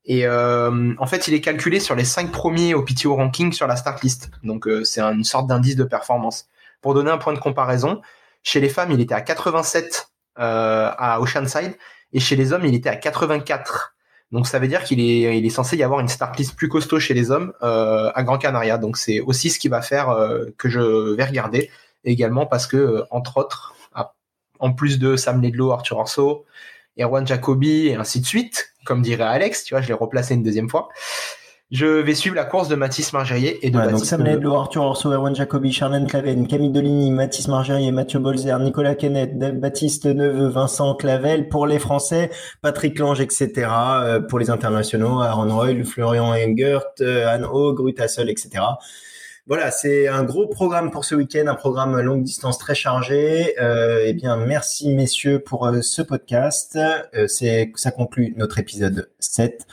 Et euh, en fait, il est calculé sur les cinq premiers au PTO ranking sur la start list. Donc, euh, c'est une sorte d'indice de performance. Pour donner un point de comparaison, chez les femmes, il était à 87 euh, à Oceanside et chez les hommes, il était à 84. Donc ça veut dire qu'il est, il est censé y avoir une start list plus costaud chez les hommes euh, à Grand Canaria. Donc c'est aussi ce qui va faire euh, que je vais regarder. également parce que, euh, entre autres, en plus de Sam Ledlow, Arthur Orso, Erwan Jacobi et ainsi de suite, comme dirait Alex, tu vois, je l'ai replacé une deuxième fois. Je vais suivre la course de Mathis Margerier et de ouais, Donc Sam Ledlow, Arthur Orso, Erwan Jacobi, Charlène Claven, Camille Dolini, Mathis Margerier, Mathieu Bolzer, Nicolas Kenneth, Baptiste Neveu, Vincent Clavel pour les Français, Patrick Lange, etc. Euh, pour les internationaux, Aaron Roy, Florian Engert, euh, Anne Haug, Rutasol, etc. Voilà, c'est un gros programme pour ce week-end, un programme longue distance très chargé. Euh, eh bien, merci messieurs pour euh, ce podcast. c'est ça conclut notre épisode 7.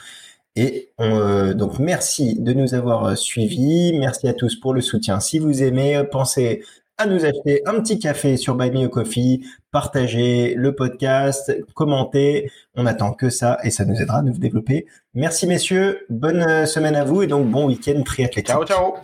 Et euh, donc merci de nous avoir euh, suivis. Merci à tous pour le soutien. Si vous aimez, euh, pensez à nous acheter un petit café sur Buy Me a Coffee, partagez le podcast, commentez. On attend que ça et ça nous aidera à nous développer. Merci messieurs, bonne semaine à vous et donc bon week-end triathlétique. Ciao ciao.